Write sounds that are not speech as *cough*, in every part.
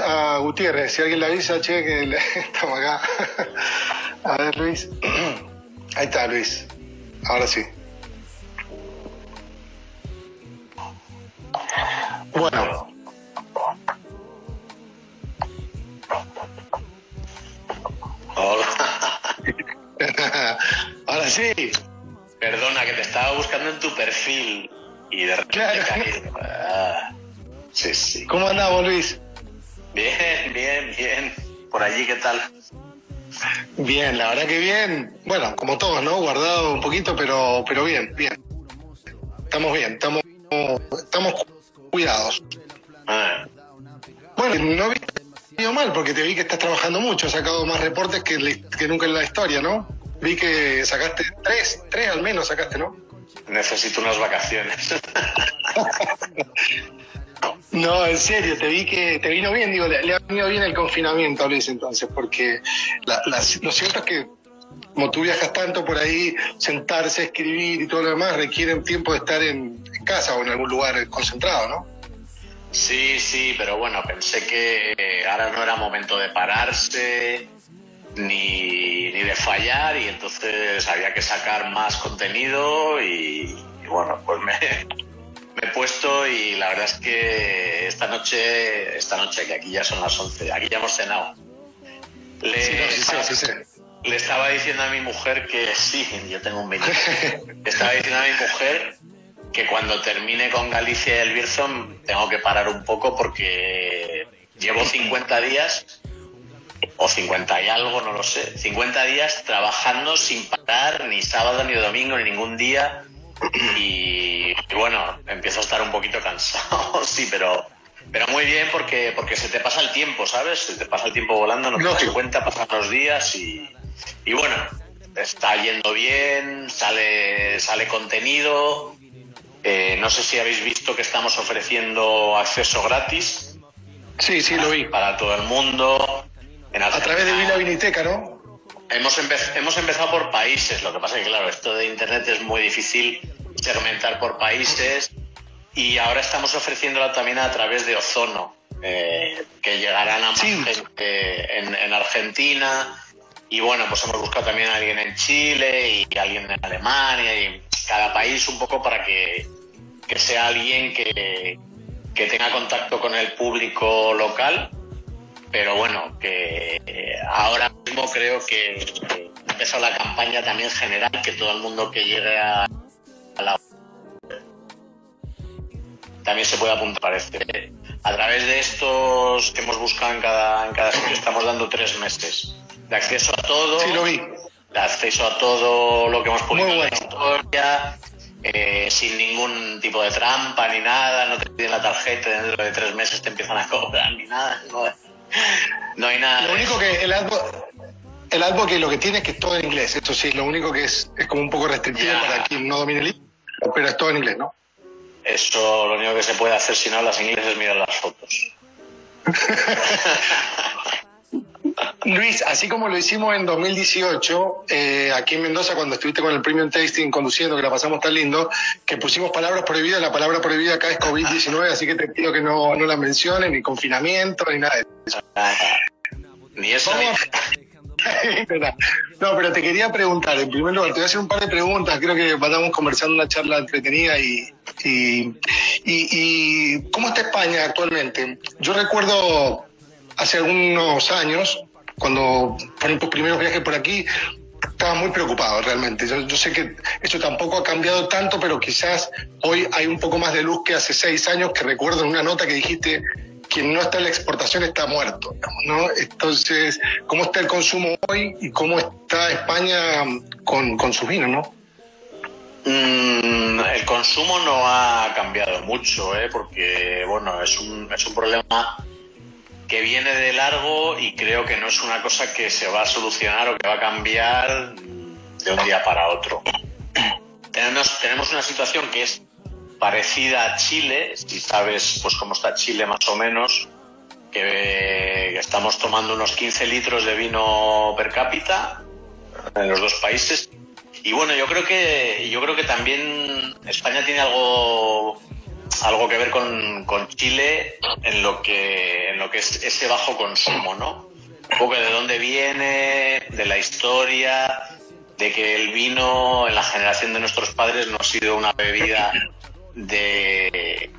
a Gutiérrez. Si alguien le avisa, che, que le- *laughs* estamos acá. *laughs* A ver, Luis. *clears throat* Ahí está, Luis. Ahora sí. Bueno. Hola. *laughs* Ahora sí. Perdona, que te estaba buscando en tu perfil y de repente Claro. caí. Ah, sí, sí. ¿Cómo andamos, Luis? Bien, bien, bien. Por allí, ¿qué tal? Bien, la verdad que bien. Bueno, como todos, ¿no? Guardado un poquito, pero, pero bien, bien. Estamos bien, estamos, estamos cuidados. Ah, Bueno, no ido mal porque te vi que estás trabajando mucho, has sacado más reportes que, le- que nunca en la historia, ¿no? Vi que sacaste tres, tres al menos sacaste, ¿no? necesito unas vacaciones. *laughs* No, en serio, te vi que te vino bien, digo, le, ha venido bien el confinamiento a Luis entonces, porque la- la- lo cierto es que como tú viajas tanto por ahí, sentarse, escribir y todo lo demás requieren tiempo de estar en, en casa o en algún lugar concentrado, ¿no? Sí, sí, pero bueno, pensé que eh, ahora no era momento de pararse ni, ni de fallar y entonces había que sacar más contenido y, y bueno, pues me, me he puesto y la verdad es que esta noche, esta noche que aquí ya son las 11, aquí ya hemos cenado. Le, Sí, no, sí estaba, sí le estaba diciendo a mi mujer que sí, yo tengo un vinilo. Le estaba diciendo a mi mujer que cuando termine con Galicia y el Birzón tengo que parar un poco porque llevo 50 días o 50 y algo, no lo sé, 50 días trabajando sin parar ni sábado ni domingo ni ningún día y, y bueno, empiezo a estar un poquito cansado, *laughs* sí, pero pero muy bien porque porque se te pasa el tiempo, ¿sabes? Se te pasa el tiempo volando, no te das cuenta, pasan los días y, y bueno, está yendo bien, sale sale contenido. Eh, no sé si habéis visto que estamos ofreciendo acceso gratis Sí, sí, lo vi. para todo el mundo. En A través de. Vila Viniteca, ¿no? Hemos, empe- hemos empezado por países, lo que pasa es que, claro, esto de Internet es muy difícil segmentar por países y ahora estamos ofreciéndola también a través de Ozono, eh, que llegarán a más Sí. gente en, en Argentina. Y bueno, pues hemos buscado también a alguien en Chile y alguien en Alemania y cada país un poco para que, que sea alguien que, que tenga contacto con el público local pero bueno, que eh, ahora mismo creo que ha empezado la campaña también general, que todo el mundo que llegue a, a la también se puede apuntar, parece. A través de estos que hemos buscado en cada, en cada sitio, estamos dando tres meses de acceso a todo, Sí, lo vi. de acceso a todo lo que hemos publicado en la historia, eh, sin ningún tipo de trampa ni nada, no te piden la tarjeta dentro de tres meses te empiezan a cobrar ni nada, no, no hay nada. Lo único que el advo, el advocate lo que tiene es que es todo en inglés. Esto sí, lo único que es, es como un poco restrictivo Ya. para quien no domine el idioma, pero es todo en inglés, ¿no? Eso lo único que se puede hacer si no hablas inglés es mirar las fotos. *laughs* Luis, así como lo hicimos en 2018, eh, aquí en Mendoza, cuando estuviste con el Premium Tasting conduciendo, que la pasamos tan lindo, que pusimos palabras prohibidas, la palabra prohibida acá es COVID-19, así que te pido que no, no la menciones, ni confinamiento, ni nada de eso. Ni eso. *laughs* No, pero te quería preguntar, en primer lugar, te voy a hacer un par de preguntas, creo que estamos conversando una charla entretenida y, y, y- y ¿cómo está España actualmente? Yo recuerdo hace algunos años, cuando fueron tus primeros viajes por aquí, estaba muy preocupado realmente. Yo, yo sé que eso tampoco ha cambiado tanto, pero quizás hoy hay un poco más de luz que hace seis años, que recuerdo en una nota que dijiste, quien no está en la exportación está muerto, ¿no? Entonces, ¿cómo está el consumo hoy y cómo está España con, con sus vinos, no? Mm, el consumo no ha cambiado mucho, ¿eh? porque bueno, es un, es un problema que viene de largo y creo que no es una cosa que se va a solucionar o que va a cambiar de un día para otro. Tenemos, tenemos una situación que es parecida a Chile, si sabes pues cómo está Chile más o menos, que, estamos tomando unos 15 litros de vino per cápita en los dos países y bueno, yo creo que yo creo que también España tiene algo algo que ver con, con, Chile en lo que en lo que es ese bajo consumo, ¿no? Un poco de dónde viene, de la historia, de que el vino en la generación de nuestros padres no ha sido una bebida de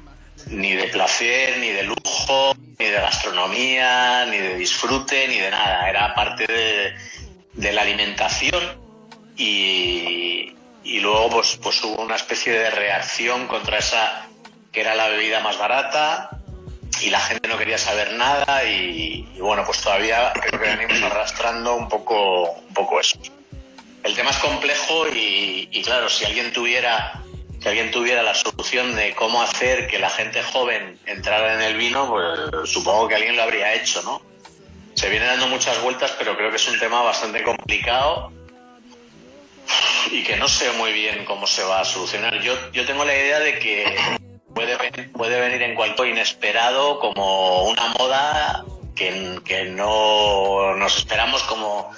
ni de placer, ni de lujo, ni de gastronomía, ni de disfrute, ni de nada. Era parte de, la alimentación y, y luego pues, pues hubo una especie de reacción contra esa que era la bebida más barata y la gente no quería saber nada y, bueno pues todavía creo que venimos arrastrando un poco un poco eso el tema es complejo y claro si alguien tuviera si alguien tuviera la solución de cómo hacer que la gente joven entrara en el vino pues supongo que alguien lo habría hecho no se viene dando muchas vueltas pero creo que es un tema bastante complicado y que no sé muy bien cómo se va a solucionar. Yo, yo tengo la idea de que puede, venir en cualquier inesperado como una moda que, que no nos esperamos como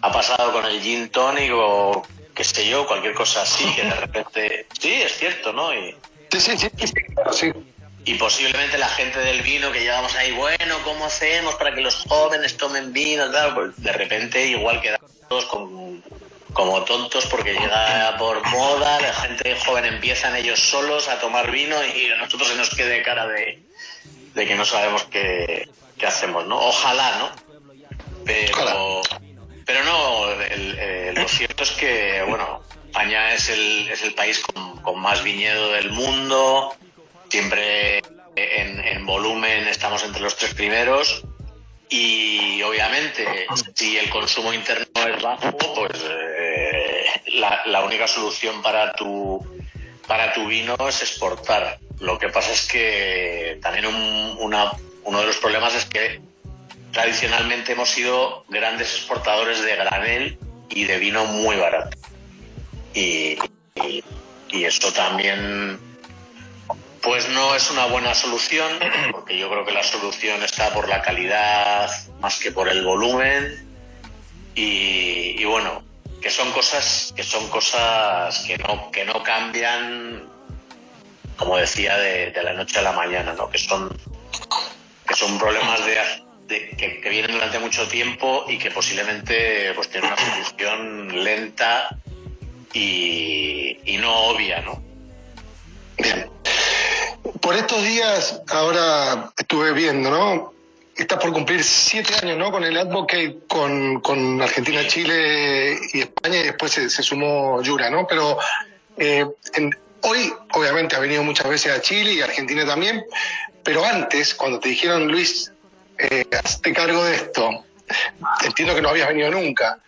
ha pasado con el gin tonic o qué sé yo, cualquier cosa así, que de repente... *laughs* Sí, es cierto, ¿no? Y, sí, sí, sí, sí. Y posiblemente la gente del vino que llevamos ahí, bueno, ¿cómo hacemos para que los jóvenes tomen vino? Tal? Pues de repente igual quedamos todos con como tontos porque llega por moda, la gente joven empiezan ellos solos a tomar vino y a nosotros se nos quede cara de, que no sabemos qué, hacemos, ¿no? Ojalá, ¿no? Pero, pero no, eh, lo cierto es que, bueno, España es el, es el país con, más viñedo del mundo, siempre en, en volumen estamos entre los tres primeros y obviamente si el consumo interno es bajo, pues eh, la, única solución para tu, para tu vino es exportar. Lo que pasa es que también una, uno de los problemas es que tradicionalmente hemos sido grandes exportadores de granel y de vino muy barato. Y, eso también pues no es una buena solución, porque yo creo que la solución está por la calidad más que por el volumen. Y, bueno, que son cosas que son cosas que no, que no cambian, como decía, de, la noche a la mañana, ¿no? que son que son problemas de, que, vienen durante mucho tiempo y que posiblemente pues tienen una solución lenta y, y no obvia, ¿no? Bien por estos días, ahora estuve viendo, ¿no? Está por cumplir siete años, ¿no? Con el Advocate, con, con Argentina, Chile y España, y después se, sumó Yura, ¿no? Pero eh, hoy, obviamente, ha venido muchas veces a Chile y Argentina también, pero antes, cuando te dijeron, Luis, eh, hazte cargo de esto, entiendo que no habías venido nunca.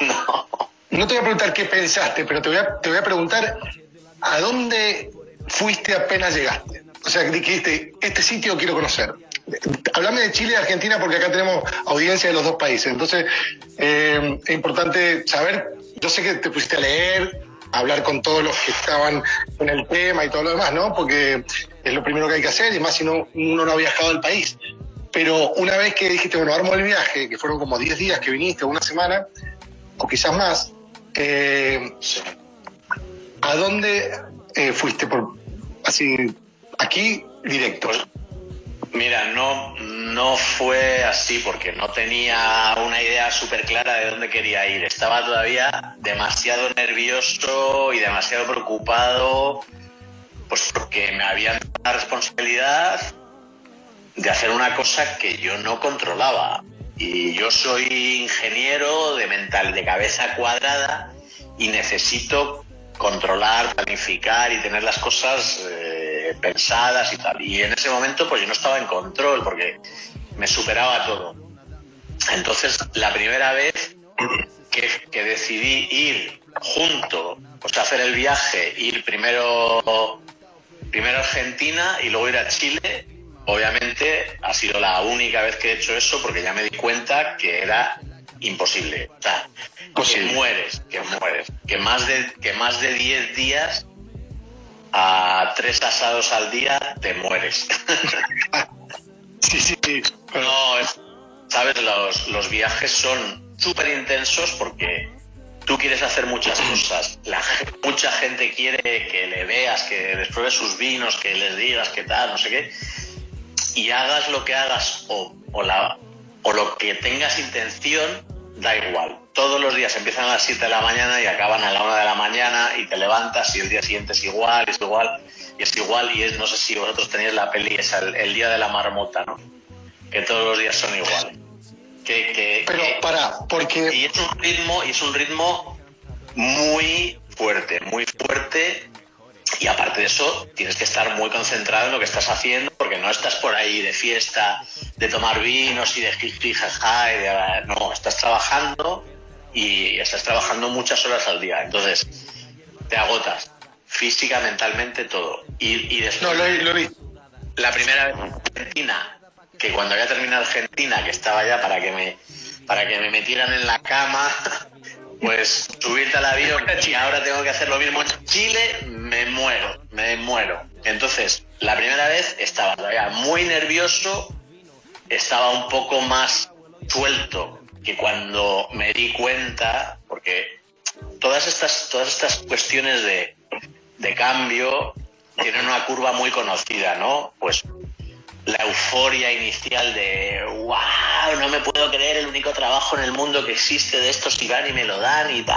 No. No te voy a preguntar qué pensaste, pero te voy a, te voy a preguntar a dónde fuiste apenas llegaste. O sea, dijiste, este sitio quiero conocer. Hablame de Chile y Argentina porque acá tenemos audiencia de los dos países. Entonces, eh, es importante saber, yo sé que te pusiste a leer, a hablar con todos los que estaban en el tema y todo lo demás, ¿no? Porque es lo primero que hay que hacer, y más si no, uno no había viajado al país. Pero una vez que dijiste, bueno, armo el viaje, que fueron como 10 días que viniste, una semana, o quizás más, eh, ¿a dónde eh, fuiste por así aquí directo? Mira, no, no fue así porque no tenía una idea súper clara de dónde quería ir. Estaba todavía demasiado nervioso y demasiado preocupado, pues porque me habían dado la responsabilidad de hacer una cosa que yo no controlaba. Y yo soy ingeniero de mental, de cabeza cuadrada y necesito controlar, planificar y tener las cosas eh, pensadas y tal. Y en ese momento pues yo no estaba en control porque me superaba todo. Entonces la primera vez *clears throat* que, decidí ir junto, pues hacer el viaje, ir primero, primero a Argentina y luego ir a Chile, obviamente ha sido la única vez que he hecho eso porque ya me di cuenta que era imposible. O sea, que mueres, que mueres. Que más de, que más de 10 días a tres asados al día te mueres. *laughs* sí, sí, sí. No, sabes, los, los viajes son súper intensos porque tú quieres hacer muchas cosas, la, mucha gente quiere que le veas, que les pruebes sus vinos, que les digas qué tal, no sé qué, y hagas lo que hagas o, o, la, o lo que tengas intención, da igual. Todos los días empiezan a las 7 de la mañana y acaban a la 1 de la mañana y te levantas y el día siguiente es igual, es igual, y es igual, y es, no sé si vosotros tenéis la peli, es el, día de la marmota, ¿no? Que todos los días son iguales. Que, Pero para, porque... Y es un ritmo, y es un ritmo muy fuerte, muy fuerte y aparte de eso, tienes que estar muy concentrado en lo que estás haciendo, porque no estás por ahí de fiesta, de tomar vinos y de jiji, jaja, y de, no, estás trabajando y estás trabajando muchas horas al día. Entonces, te agotas física, mentalmente, todo. Y, después, no, lo, vi. La primera vez en Argentina, que cuando había terminado Argentina, que estaba ya para que me, para que me metieran en la cama, pues subirte al avión y ahora tengo que hacer lo mismo en Chile, me muero, me muero. Entonces, la primera vez estaba todavía muy nervioso, estaba un poco más suelto que cuando me di cuenta, porque todas estas, todas estas cuestiones de, de cambio tienen una curva muy conocida, ¿no? Pues la euforia inicial de wow, no me puedo creer el único trabajo en el mundo que existe de estos y van y me lo dan y tal,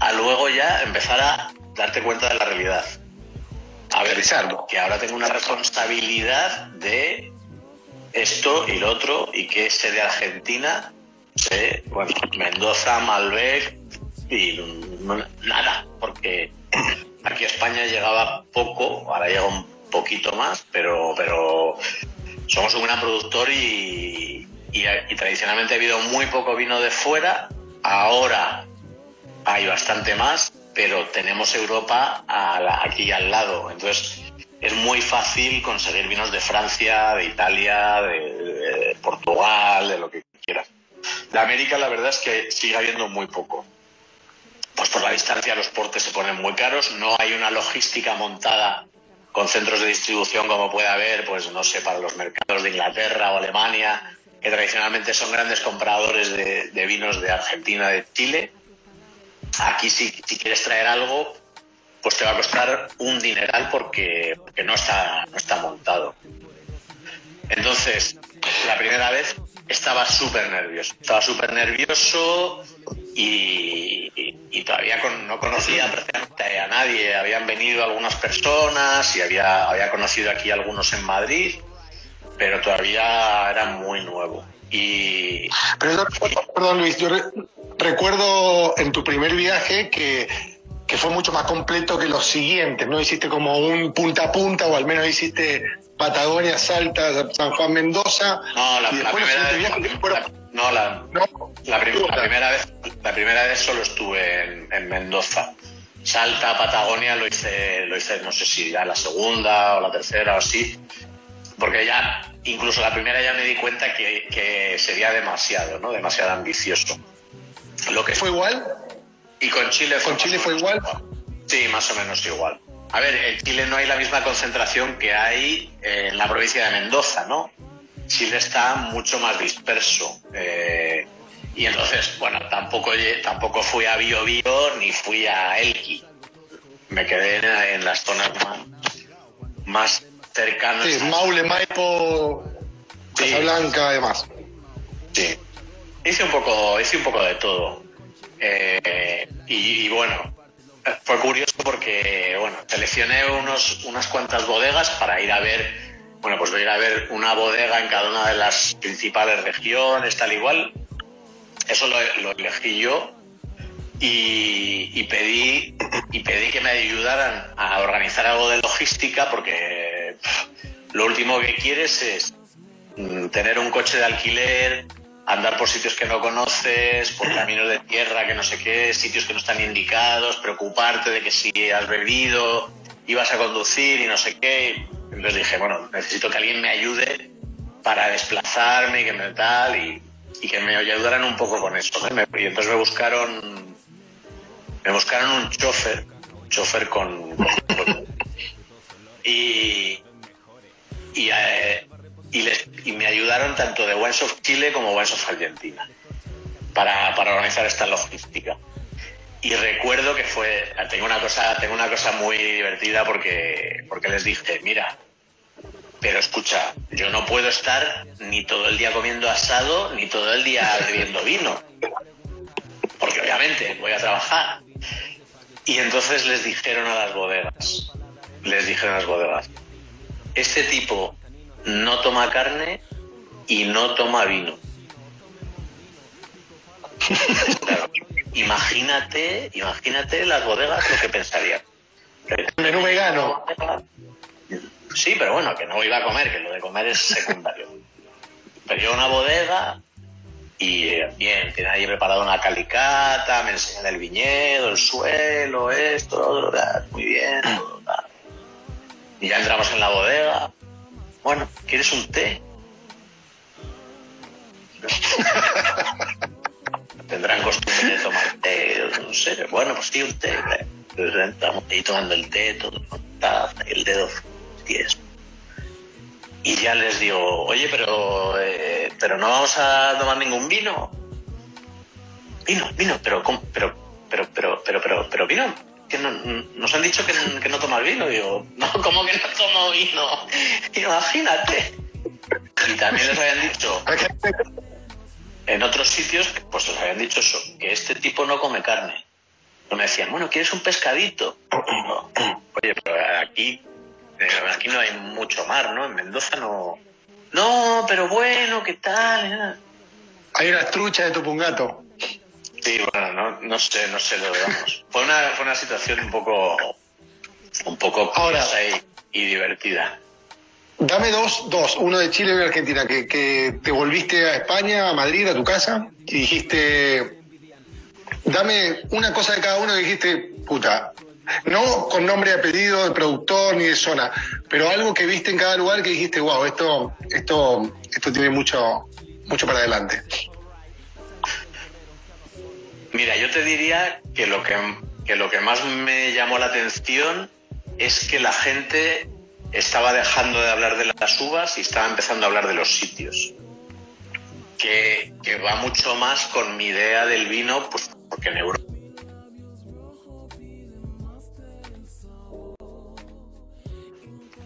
a luego ya empezar a darte cuenta de la realidad. A ver, que ahora tengo una responsabilidad de esto y lo otro y que sé de Argentina, sé, bueno, Mendoza, Malbec y nada, porque aquí a España llegaba poco, ahora llega un poquito más, pero, pero somos un gran productor y, y, tradicionalmente ha habido muy poco vino de fuera. Ahora hay bastante más, pero tenemos Europa aquí al lado. Entonces es muy fácil conseguir vinos de Francia, de Italia, de, Portugal, de lo que quieras. De América la verdad es que sigue habiendo muy poco. Pues por la distancia los portes se ponen muy caros, no hay una logística montada con centros de distribución como puede haber, pues no sé, para los mercados de Inglaterra o Alemania, que tradicionalmente son grandes compradores de, vinos de Argentina, de Chile. Aquí si, si, quieres traer algo, pues te va a costar un dineral porque, porque no, está, no está montado. Entonces, la primera vez estaba súper nervioso. Estaba súper nervioso y, todavía no conocía prácticamente a nadie. Habían venido algunas personas y había, había conocido aquí algunos en Madrid, pero todavía era muy nuevo. Y, perdón, Luis, yo recuerdo en tu primer viaje que, que fue mucho más completo que los siguientes, ¿no? Hiciste como un punta a punta o al menos hiciste Patagonia, Salta, San Juan, Mendoza. No, la, primera vez, no, la, primera vez, la primera vez solo estuve en, Mendoza. Salta, Patagonia lo hice, lo hice, no sé si ya la segunda o la tercera o así, porque ya, incluso la primera ya me di cuenta que, sería demasiado, ¿no? Demasiado ambicioso. Lo que fue igual. Y con Chile fue. ¿Con Chile fue igual? Sí, más o menos igual. A ver, en Chile no hay la misma concentración que hay en la provincia de Mendoza, ¿no? Chile está mucho más disperso. Eh, y entonces, bueno, tampoco, tampoco fui a Bio Bio ni fui a Elqui. Me quedé en, las zonas más, cercanas. Sí, Maule, Maipo, Casablanca, además. Sí. Hice un poco, hice un poco de todo. Eh, y, bueno, fue curioso porque, bueno, seleccioné unos, unas cuantas bodegas para ir a ver, bueno, pues voy a ir a ver una bodega en cada una de las principales regiones, tal igual. Eso lo, elegí yo y, pedí, y pedí que me ayudaran a organizar algo de logística porque lo último que quieres es mm, tener un coche de alquiler, andar por sitios que no conoces, por *clears throat* caminos de tierra que no sé qué, sitios que no están indicados, preocuparte de que si has bebido ibas a conducir y no sé qué. Entonces dije, bueno, necesito que alguien me ayude para desplazarme y que me tal y, que me ayudaran un poco con eso. Y entonces me buscaron, me buscaron un chofer, chofer con, y, y eh, y, les, y me ayudaron tanto de Wines of Chile como Wines of Argentina. para, para organizar esta logística. Y recuerdo que fue, tengo una cosa, tengo una cosa muy divertida porque, porque les dije, mira, pero escucha, yo no puedo estar ni todo el día comiendo asado, ni todo el día *laughs* bebiendo vino. Porque obviamente voy a trabajar. Y entonces les dijeron a las bodegas, les dijeron a las bodegas, este tipo no toma carne y no toma vino. *laughs* imagínate, imagínate las bodegas lo que pensarían. Menú vegano. Sí, pero bueno, que no iba a comer, que lo de comer es secundario. pero yo una bodega y eh, bien, tiene ahí preparado una calicata, me enseñan el viñedo, el suelo, esto, muy bien. y ya entramos en la bodega. Bueno, ¿quieres un té? *laughs* Tendrán costumbre de tomar té, no sé. Bueno, pues sí, un té. Estamos ahí tomando el té, todo, el dedo y ya les digo, oye, pero, eh, pero no vamos a tomar ningún vino. Vino, vino, pero, pero, pero, pero, pero, pero, pero vino. Que nos han dicho que, que no tomas vino. Digo, no, ¿cómo que no tomo vino? Imagínate. Y también les habían dicho, en otros sitios, pues les habían dicho eso, que este tipo no come carne. No me decían, bueno, ¿quieres un pescadito? Oye, pero aquí aquí no hay mucho mar, ¿no? En Mendoza no. No, pero bueno, ¿qué tal? Hay una trucha de Tupungato. Sí, bueno, no, no sé, no sé lo vamos. *laughs* fue una, fue una situación un poco, un poco Ahora, y, divertida. Dame dos, dos, uno de Chile y de Argentina, que, que te volviste a España, a Madrid, a tu casa, y dijiste, dame una cosa de cada uno que dijiste, puta, no con nombre y apellido de productor ni de zona, pero algo que viste en cada lugar que dijiste, wow, esto, esto, esto tiene mucho, mucho para adelante. Mira, yo te diría que lo que, que lo que más me llamó la atención es que la gente estaba dejando de hablar de las uvas y estaba empezando a hablar de los sitios. Que, que va mucho más con mi idea del vino, pues porque en Europa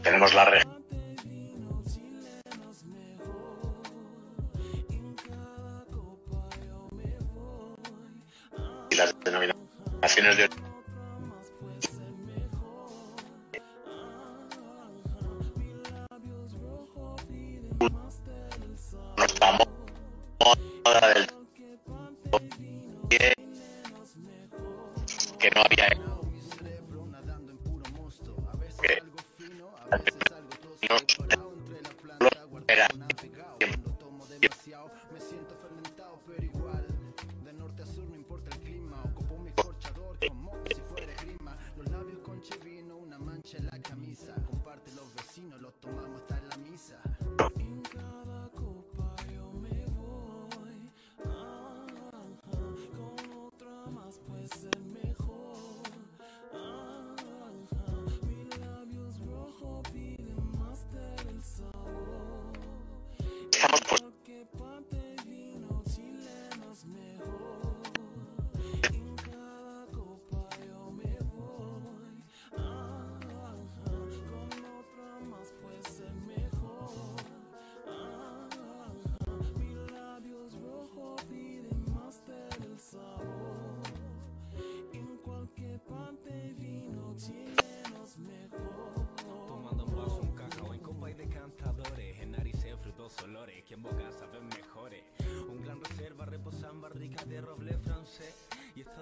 tenemos la región y las denominaciones de nuestra moda del que no había que eso sea la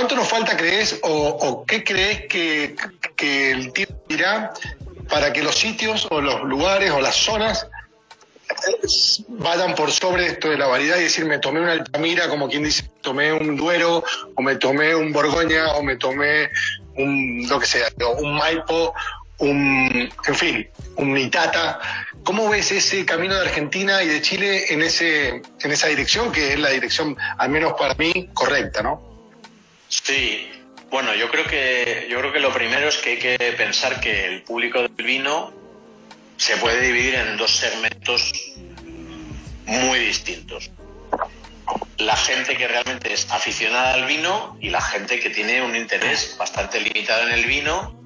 ¿Cuánto nos falta, crees, o, qué crees que, el tiempo dirá para que los sitios o los lugares o las zonas vayan por sobre esto de la variedad y decir, me tomé una Altamira, como quien dice, tomé un Duero, o me tomé un Borgoña, o me tomé un, lo que sea, un Maipo, un, en fin, un Itata. ¿Cómo ves ese camino de Argentina y de Chile en, ese, en esa dirección, que es la dirección, al menos para mí, correcta, ¿no? Sí, bueno, yo creo que yo creo que lo primero es que hay que pensar que el público del vino se puede dividir en dos segmentos muy distintos. La gente que realmente es aficionada al vino y la gente que tiene un interés bastante limitado en el vino,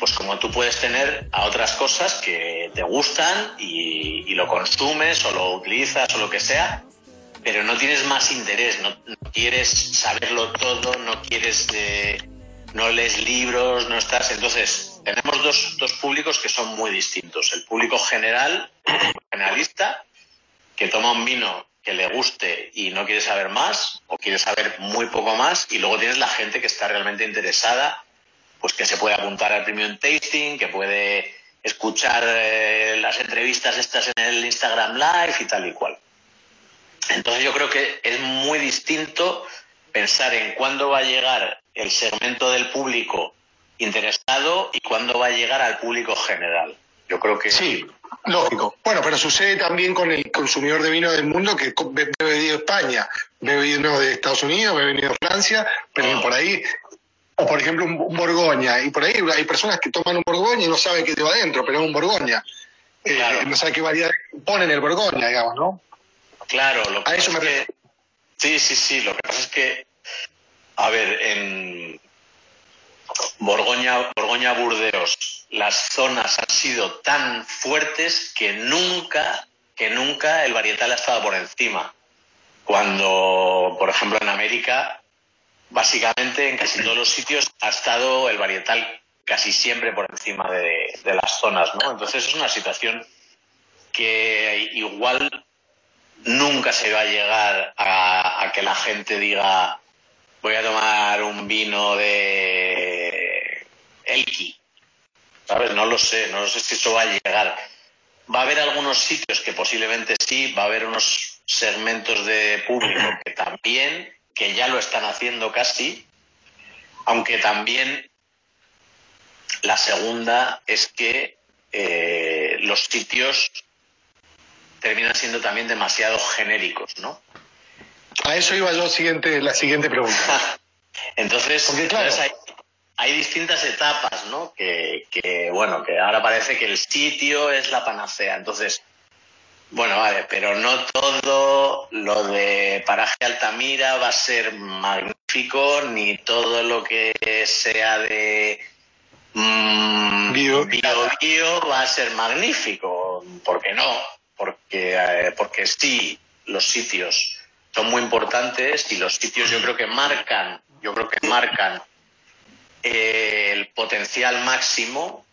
pues como tú puedes tener a otras cosas que te gustan y, lo consumes o lo utilizas o lo que sea, pero no tienes más interés, no, quieres saberlo todo, no quieres, eh, no lees libros, no estás. Entonces, tenemos dos, públicos que son muy distintos. El público general, *clears throat* generalista, que toma un vino que le guste y no quiere saber más o quiere saber muy poco más y luego tienes la gente que está realmente interesada pues que se puede apuntar al premium tasting que puede escuchar eh, las entrevistas estas en el Instagram Live y tal y cual entonces yo creo que es muy distinto pensar en cuándo va a llegar el segmento del público interesado y cuándo va a llegar al público general. Yo creo que sí, lógico. Bueno, pero sucede también con el consumidor de vino del mundo que bebe vino de España, bebe vino de Estados Unidos, bebe vino de Francia, pero por ahí o por ejemplo un, Borgoña, y por ahí hay personas que toman un Borgoña y no saben qué lleva adentro, pero es un Borgoña. Eh, no sabe qué variedad ponen el Borgoña, digamos, ¿no? Claro, lo que a eso me que, Sí, sí, sí, lo que pasa es que, a ver, en, Borgoña, Borgoña Burdeos, las zonas han sido tan fuertes que nunca, que nunca el varietal ha estado por encima. Cuando, por ejemplo, en América, básicamente en casi todos los sitios ha estado el varietal casi siempre por encima de, las zonas, ¿no? Entonces es una situación que igual nunca se va a llegar a que la gente diga voy a tomar un vino de Elki. ¿Sabes? No lo sé, no sé si eso va a llegar. Va a haber algunos sitios que posiblemente sí, va a haber unos segmentos de público que también, que ya lo están haciendo casi, aunque también la segunda es que eh, los sitios terminan siendo también demasiado genéricos, ¿no? A eso iba yo siguiente, la siguiente pregunta. *laughs* entonces, hay, distintas etapas, ¿no? Que, bueno, que ahora parece que el sitio es la panacea. Entonces, bueno, vale, pero no todo lo de paraje Altamira va a ser magnífico, ni todo lo que sea de mmm, bio, bio, va a ser magnífico. ¿Por qué no? Porque, eh, porque sí, los sitios son muy importantes y los sitios yo creo que marcan, yo creo que marcan eh, el potencial máximo.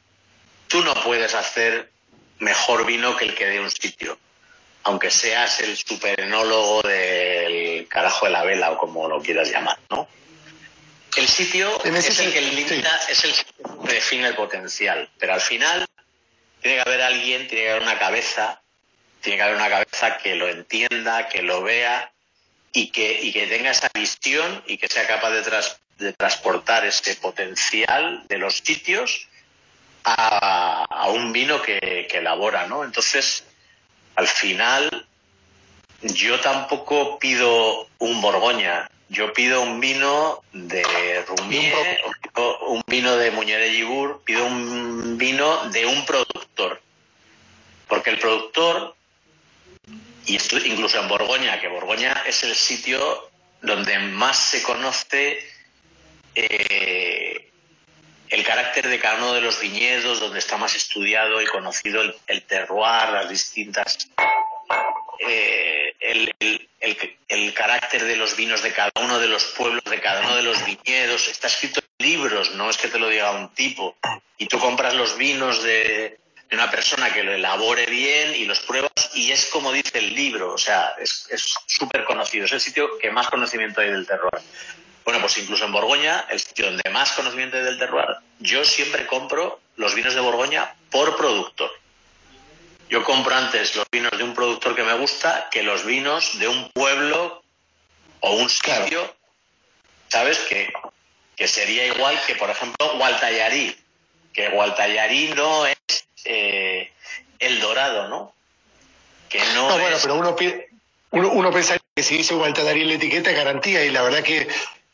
Tú no puedes hacer mejor vino que el que de un sitio, aunque seas el superenólogo del carajo de la vela o como lo quieras llamar, ¿no? El sitio es el que limita, es el que define el potencial, pero al final tiene que haber alguien, tiene que haber una cabeza, tiene que haber una cabeza que lo entienda, que lo vea y que, y que tenga esa visión y que sea capaz de, de transportar ese potencial de los sitios a, a un vino que, que, elabora, ¿no? Entonces, al final, yo tampoco pido un Borgoña, yo pido un vino de Rumier, un vino de Muñere Gibur, pido un vino de un productor. Porque el productor y incluso en Borgoña, que Borgoña es el sitio donde más se conoce eh, el carácter de cada uno de los viñedos, donde está más estudiado y conocido el, terroir, las distintas. Eh, el, el, carácter de los vinos de cada uno de los pueblos, de cada uno de los viñedos, está escrito en libros, no es que te lo diga un tipo. Y tú compras los vinos de, de una persona que lo elabore bien y los pruebas y es como dice el libro, o sea, es súper conocido, es el sitio que más conocimiento hay del terroir. Bueno, pues incluso en Borgoña, el sitio donde más conocimiento hay del terroir, yo siempre compro los vinos de Borgoña por productor. Yo compro antes los vinos de un productor que me gusta que los vinos de un pueblo o un sitio, ¿sabes? Que, que sería igual que, por ejemplo, Gualtallarí, que Gualtallarí no es eh, el dorado, ¿no? Que no, no bueno, pero uno, uno, uno pensaría que si dice Gualtallarí la etiqueta es garantía y la verdad que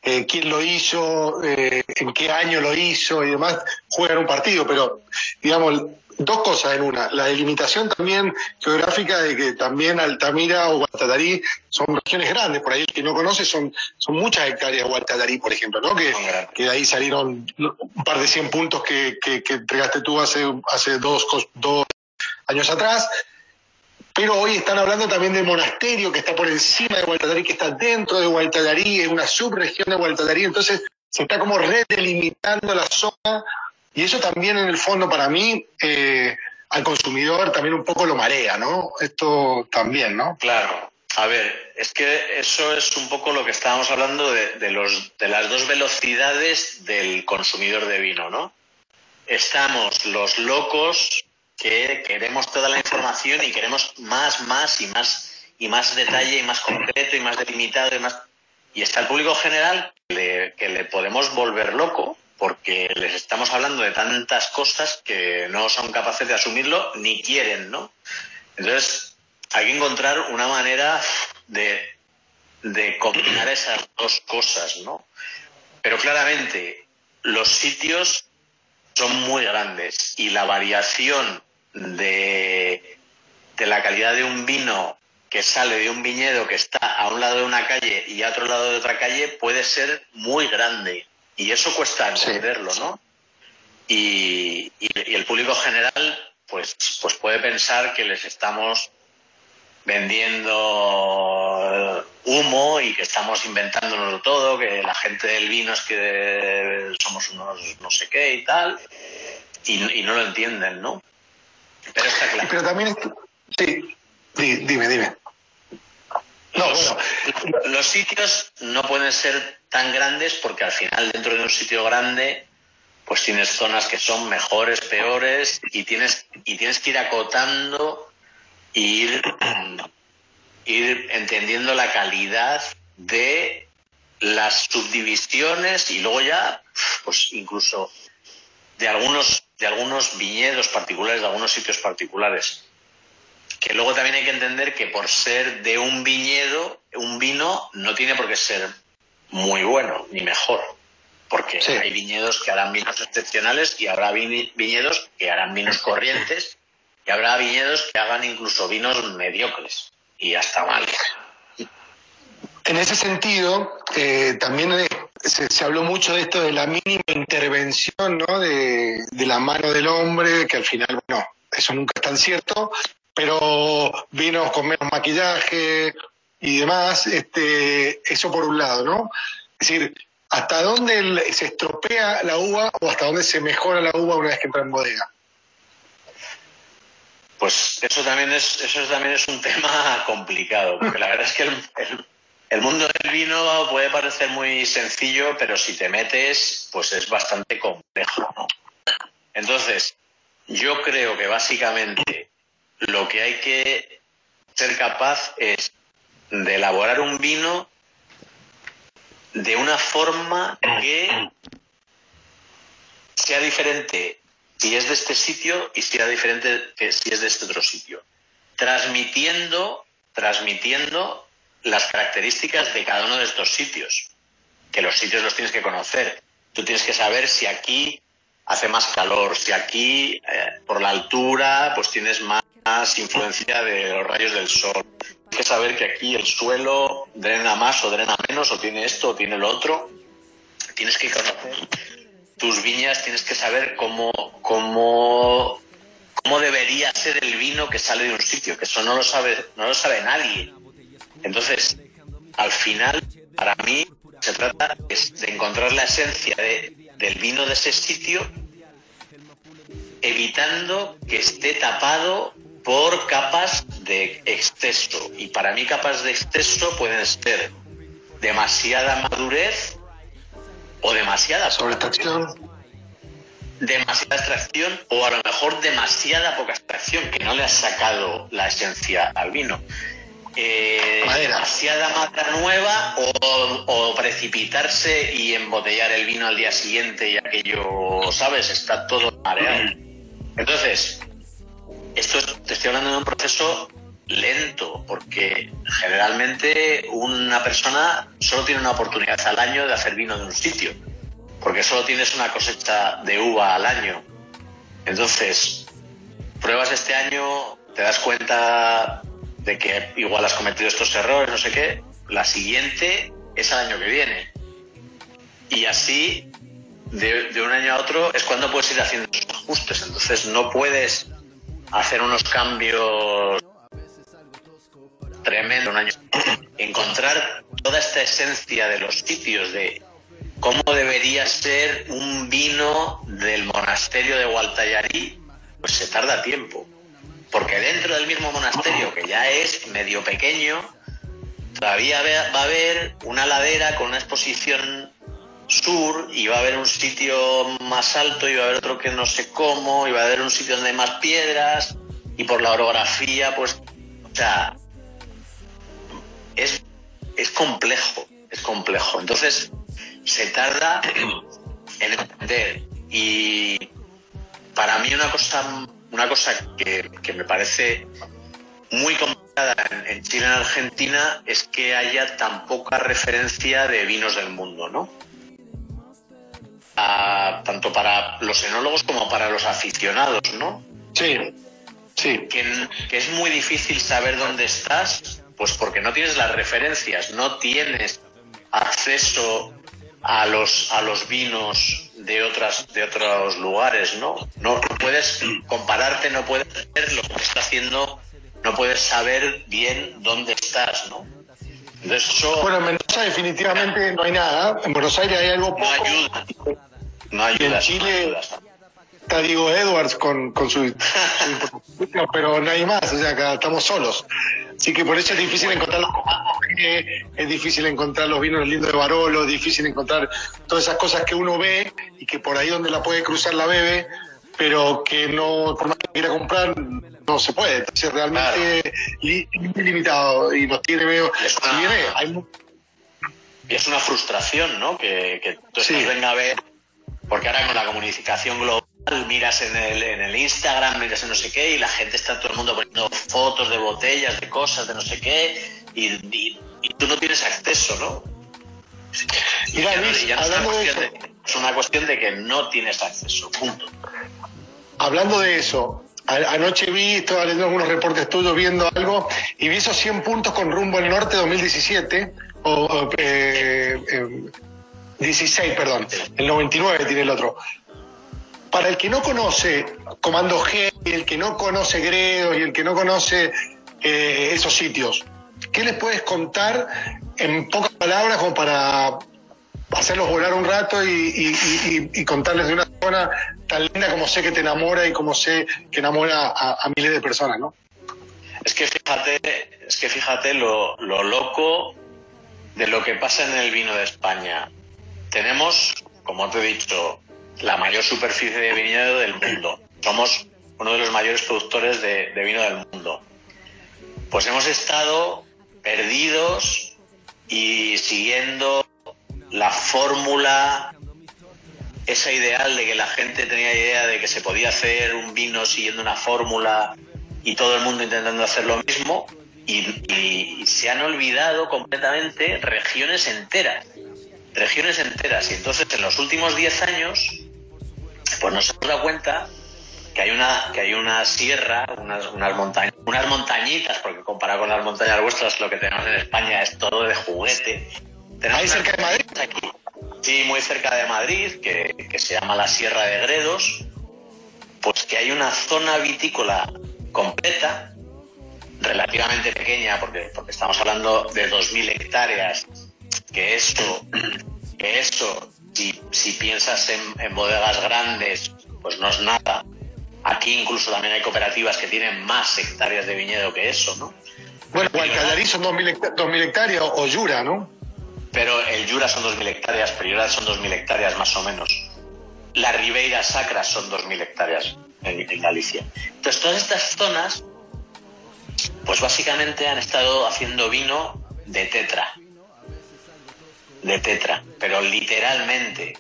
eh, quién lo hizo, eh, en qué año lo hizo y demás, juegan un partido, pero digamos, dos cosas en una. La delimitación también geográfica de que también Altamira o Guatatarí son regiones grandes, por ahí el que no conoce son, son muchas hectáreas de Guatatarí, por ejemplo, ¿no? Que, que de ahí salieron un par de cien puntos que, que, que entregaste tú hace, hace dos, dos años atrás. Pero hoy están hablando también del monasterio que está por encima de Gualtadarí, que está dentro de Gualtadarí, es una subregión de Gualtadarí, entonces se está como redelimitando la zona y eso también en el fondo para mí eh, al consumidor también un poco lo marea, ¿no? Esto también, ¿no? Claro. A ver, es que eso es un poco lo que estábamos hablando de, de, los, de las dos velocidades del consumidor de vino, ¿no? Estamos los locos que queremos toda la información y queremos más, más y más y más detalle y más concreto y más delimitado y más y está el público general que le, podemos volver loco porque les estamos hablando de tantas cosas que no son capaces de asumirlo ni quieren, ¿no? Entonces hay que encontrar una manera de, de combinar esas dos cosas, ¿no? Pero claramente los sitios son muy grandes y la variación de, la calidad de un vino que sale de un viñedo que está a un lado de una calle y a otro lado de otra calle puede ser muy grande. Y eso cuesta entenderlo, ¿no? Y, el público general, pues, pues puede pensar que les estamos vendiendo humo y que estamos inventándonos todo, que la gente del vino es que somos unos no sé qué y tal, y no lo entienden, ¿no? Pero está claro. Pero también Sí, dime, dime. No, los, bueno. los sitios no pueden ser tan grandes porque al final dentro de un sitio grande pues tienes zonas que son mejores, peores y tienes y tienes que ir acotando e ir *clears throat* ir entendiendo la calidad de las subdivisiones y luego ya pues incluso de algunos de algunos viñedos particulares, de algunos sitios particulares. Que luego también hay que entender que por ser de un viñedo, un vino no tiene por qué ser muy bueno ni mejor. Porque hay viñedos que harán vinos excepcionales y habrá viñedos que harán vinos corrientes y habrá viñedos que hagan incluso vinos mediocres y hasta mal. En ese sentido, eh, también se, habló mucho de esto de la mínima intervención ¿no? de, la mano del hombre, que al final, bueno, eso nunca es tan cierto, pero vinos con menos maquillaje y demás, este, eso por un lado, ¿no? Es decir, ¿hasta dónde se estropea la uva o hasta dónde se mejora la uva una vez que entra en bodega? Pues eso también es, eso también es un *laughs* tema complicado, porque la verdad es que el mundo del vino puede parecer muy sencillo, pero si te metes, pues es bastante complejo. Entonces, yo creo que básicamente lo que hay que ser capaz es de elaborar un vino de una forma que sea diferente si es de este sitio y sea diferente que si es de este otro sitio. Transmitiendo, transmitiendo las características de cada uno de estos sitios, que los sitios los tienes que conocer. Tú tienes que saber si aquí hace más calor, si aquí eh, por la altura pues tienes más, influencia de los rayos del sol. Tienes que saber que aquí el suelo drena más o drena menos, o tiene esto o tiene lo otro. Tienes que conocer tus viñas, tienes que saber cómo, cómo, cómo debería ser el vino que sale de un sitio, que eso no lo sabe, no lo sabe nadie. Entonces, al final, para mí, se trata de encontrar la esencia del vino de ese sitio, evitando que esté tapado por capas de exceso. Y para mí capas de exceso pueden ser demasiada madurez o demasiada sobretracción. demasiada extracción o a lo mejor demasiada poca extracción, que no le has sacado la esencia al vino. Eh, demasiada madera nueva o, precipitarse y embotellar el vino al día siguiente y aquello, ¿sabes? Está todo mareado. Entonces, esto te estoy hablando de un proceso lento, porque generalmente una persona solo tiene una oportunidad al año de hacer vino de un sitio porque solo tienes una cosecha de uva al año. Entonces, pruebas este año, te das cuenta de que igual has cometido estos errores, no sé qué, la siguiente es al año que viene. Y así, de, un año a otro, es cuando puedes ir haciendo esos ajustes. Entonces, no puedes hacer unos cambios tremendos un año. *clears throat* Encontrar toda esta esencia de los sitios, de cómo debería ser un vino del monasterio de Gualtallarí, pues se tarda tiempo. Porque dentro del mismo monasterio, que ya es medio pequeño, todavía va a haber una ladera con una exposición sur y va a haber un sitio más alto y va a haber otro que no sé cómo y va a haber un sitio donde hay más piedras y por la orografía pues o sea es, es complejo es complejo entonces se tarda en entender. Y para mí una cosa, una cosa que, me parece muy complicada en, Chile y en Argentina es que haya tan poca referencia de vinos del mundo, ¿no? tanto para los enólogos como para los aficionados, ¿no? Sí, sí. Que, que es muy difícil saber dónde estás, pues porque no tienes las referencias, no tienes acceso a los a los vinos de otras de otros lugares no no puedes compararte no puedes ver lo que está haciendo no puedes saber bien dónde estás no bueno en Mendoza definitivamente no hay nada. En Buenos Aires hay algo poco. no ayuda. No ayuda y en Chile está Diego Edwards con, con su, *laughs* pero nadie más. O sea acá estamos solos Así que por eso es difícil encontrar los es difícil encontrar los vinos lindos de Barolo, es difícil encontrar todas esas cosas que uno ve y que por ahí donde la puede cruzar la bebe, pero que no, por más que quiera comprar, no se puede. Entonces realmente es limitado y nos tiene medio... Es una, Y es una frustración, ¿no? Que, que tú venga a ver, porque ahora con la comunicación global miras en el, en el Instagram, miras en no sé qué, y la gente está todo el mundo poniendo fotos de botellas, de cosas, de no sé qué, y, tú no tienes acceso, ¿no? Mira, es, una cuestión de, que no tienes acceso, punto. Hablando de eso, anoche vi, estaba leyendo algunos reportes tuyos viendo algo, y vi esos 100 puntos con rumbo al norte 2017, o, 16, eh, eh, perdón, el 99 tiene el otro para el que no conoce Comando G, el que no conoce Gredo y el que no conoce eh, esos sitios, ¿qué les puedes contar en pocas palabras como para hacerlos volar un rato y, contarles de una zona tan linda como sé que te enamora y como sé que enamora a, miles de personas, ¿no? Es que fíjate, es que fíjate lo, lo loco de lo que pasa en el vino de España. Tenemos, como te he dicho, la mayor superficie de viñedo del mundo. Somos uno de los mayores productores de, vino del mundo. Pues hemos estado perdidos y siguiendo la fórmula, esa ideal de que la gente tenía idea de que se podía hacer un vino siguiendo una fórmula y todo el mundo intentando hacer lo mismo, y se han olvidado completamente regiones enteras, regiones enteras. Y entonces en los últimos 10 años pues nos hemos dado cuenta que hay una, que hay una sierra, unas, unas, montañas, unas montañitas, porque comparado con las montañas vuestras, lo que tenemos en España es todo de juguete. Tenemos cerca de Madrid? Aquí, sí, muy cerca de Madrid, que, que se llama la Sierra de Gredos, pues que hay una zona vitícola completa, relativamente pequeña, porque, porque estamos hablando de 2.000 hectáreas, que eso, que eso si, piensas en, bodegas grandes, pues no es nada. Aquí incluso también hay cooperativas que tienen más hectáreas de viñedo que eso, ¿no? Bueno, Guadalcallarí son 2.000 hectáreas o Yura, ¿no? Pero el Yura son 2.000 hectáreas, pero Yura son 2.000 hectáreas más o menos. la Ribeira Sacra son 2.000 hectáreas en, Galicia. Entonces, todas estas zonas, pues básicamente han estado haciendo vino de tetra. De tetra, pero literalmente.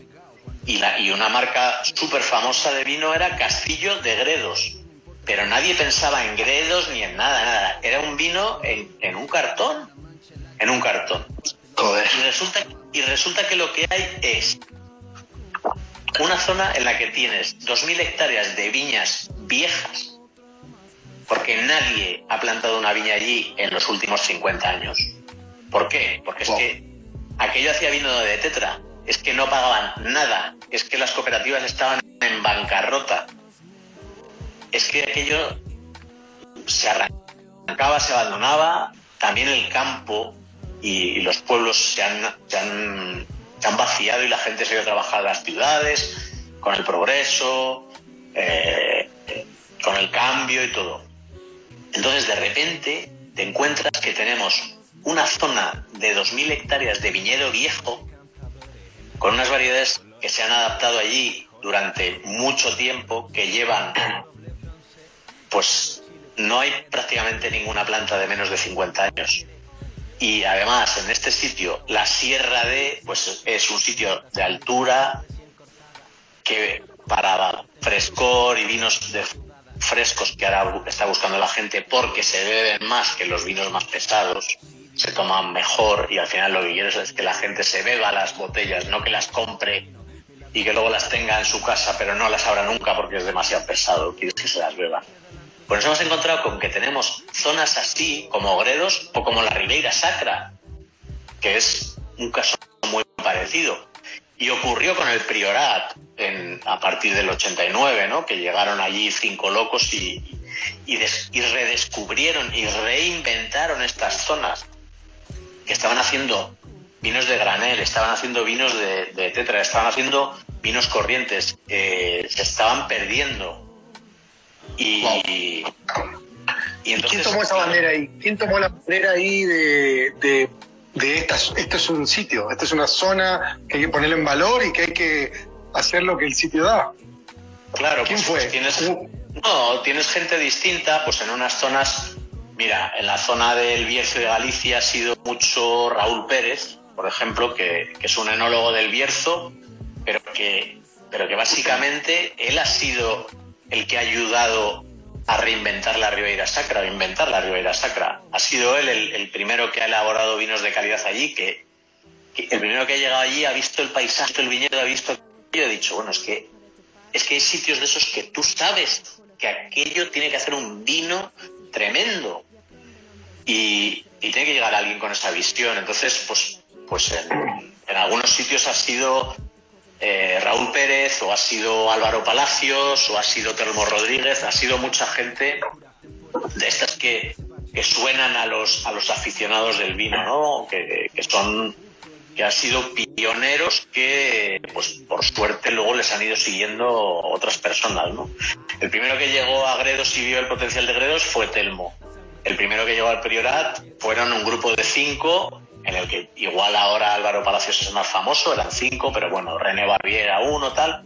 Y, la, y una marca súper famosa de vino era Castillo de Gredos. Pero nadie pensaba en Gredos ni en nada, nada. Era un vino en, en un cartón. En un cartón. Y resulta, y resulta que lo que hay es una zona en la que tienes 2.000 hectáreas de viñas viejas, porque nadie ha plantado una viña allí en los últimos 50 años. ¿Por qué? Porque es que aquello hacía vino de tetra, es que no pagaban nada, es que las cooperativas estaban en bancarrota, es que aquello se arrancaba, se abandonaba, también el campo y, los pueblos se han, se han vaciado y la gente se ha ido a trabajar a las ciudades, con el progreso, eh, con el cambio y todo. Entonces, de repente, te encuentras que tenemos una zona de 2.000 hectáreas de viñedo viejo, con unas variedades que se han adaptado allí durante mucho tiempo, que llevan, pues no hay prácticamente ninguna planta de menos de 50 años. Y además, en este sitio, la Sierra de, pues es un sitio de altura que para frescor y vinos de frescos que ahora está buscando la gente porque se beben más que los vinos más pesados, se toman mejor y al final lo que quieres es que la gente se beba las botellas, no que las compre y que luego las tenga en su casa pero no las abra nunca porque es demasiado pesado, quieres que se las beba. Pues nos hemos encontrado con que tenemos zonas así, como Gredos o como la Ribeira Sacra, que es un caso muy parecido. Y ocurrió con el Priorat en, a partir del 89, ¿no? que llegaron allí cinco locos y, y, redescubrieron y reinventaron estas zonas que estaban haciendo vinos de granel, estaban haciendo vinos de, tetra, estaban haciendo vinos corrientes, eh, se estaban perdiendo y, ¿Quién tomó esa bandera ahí? ¿Quién tomó la bandera ahí de, de, de esto es un sitio, esta es una zona que hay que ponerlo en valor y que hay que hacer lo que el sitio da? Claro, ¿quién pues, fue? tienes, no, tienes gente distinta, pues en unas zonas, mira, en la zona del Bierzo de Galicia ha sido mucho Raúl Pérez, por ejemplo, que, es un enólogo del Bierzo, pero que, pero que básicamente él ha sido el que ha ayudado a reinventar la Ribeira Sacra, a inventar la Ribeira Sacra. Ha sido él el, primero que ha elaborado vinos de calidad allí, que, el primero que ha llegado allí ha visto el paisaje, el viñedo, ha visto y ha dicho, bueno, es que es que hay sitios de esos que tú sabes que aquello tiene que hacer un vino tremendo y, tiene que llegar alguien con esa visión. Entonces, pues, pues en algunos sitios ha sido eh, Raúl Pérez, o ha sido Álvaro Palacios, o ha sido Telmo Rodríguez, ha sido mucha gente de estas que, suenan a los, a los aficionados del vino, ¿no? Que, son que han sido pioneros que, pues por suerte, luego les han ido siguiendo otras personas, ¿no? El primero que llegó a Gredos y vio el potencial de Gredos fue Telmo. El primero que llegó al Priorat fueron un grupo de cinco en el que igual ahora Álvaro Palacios es más famoso, eran cinco, pero bueno, René Barbier era uno, tal.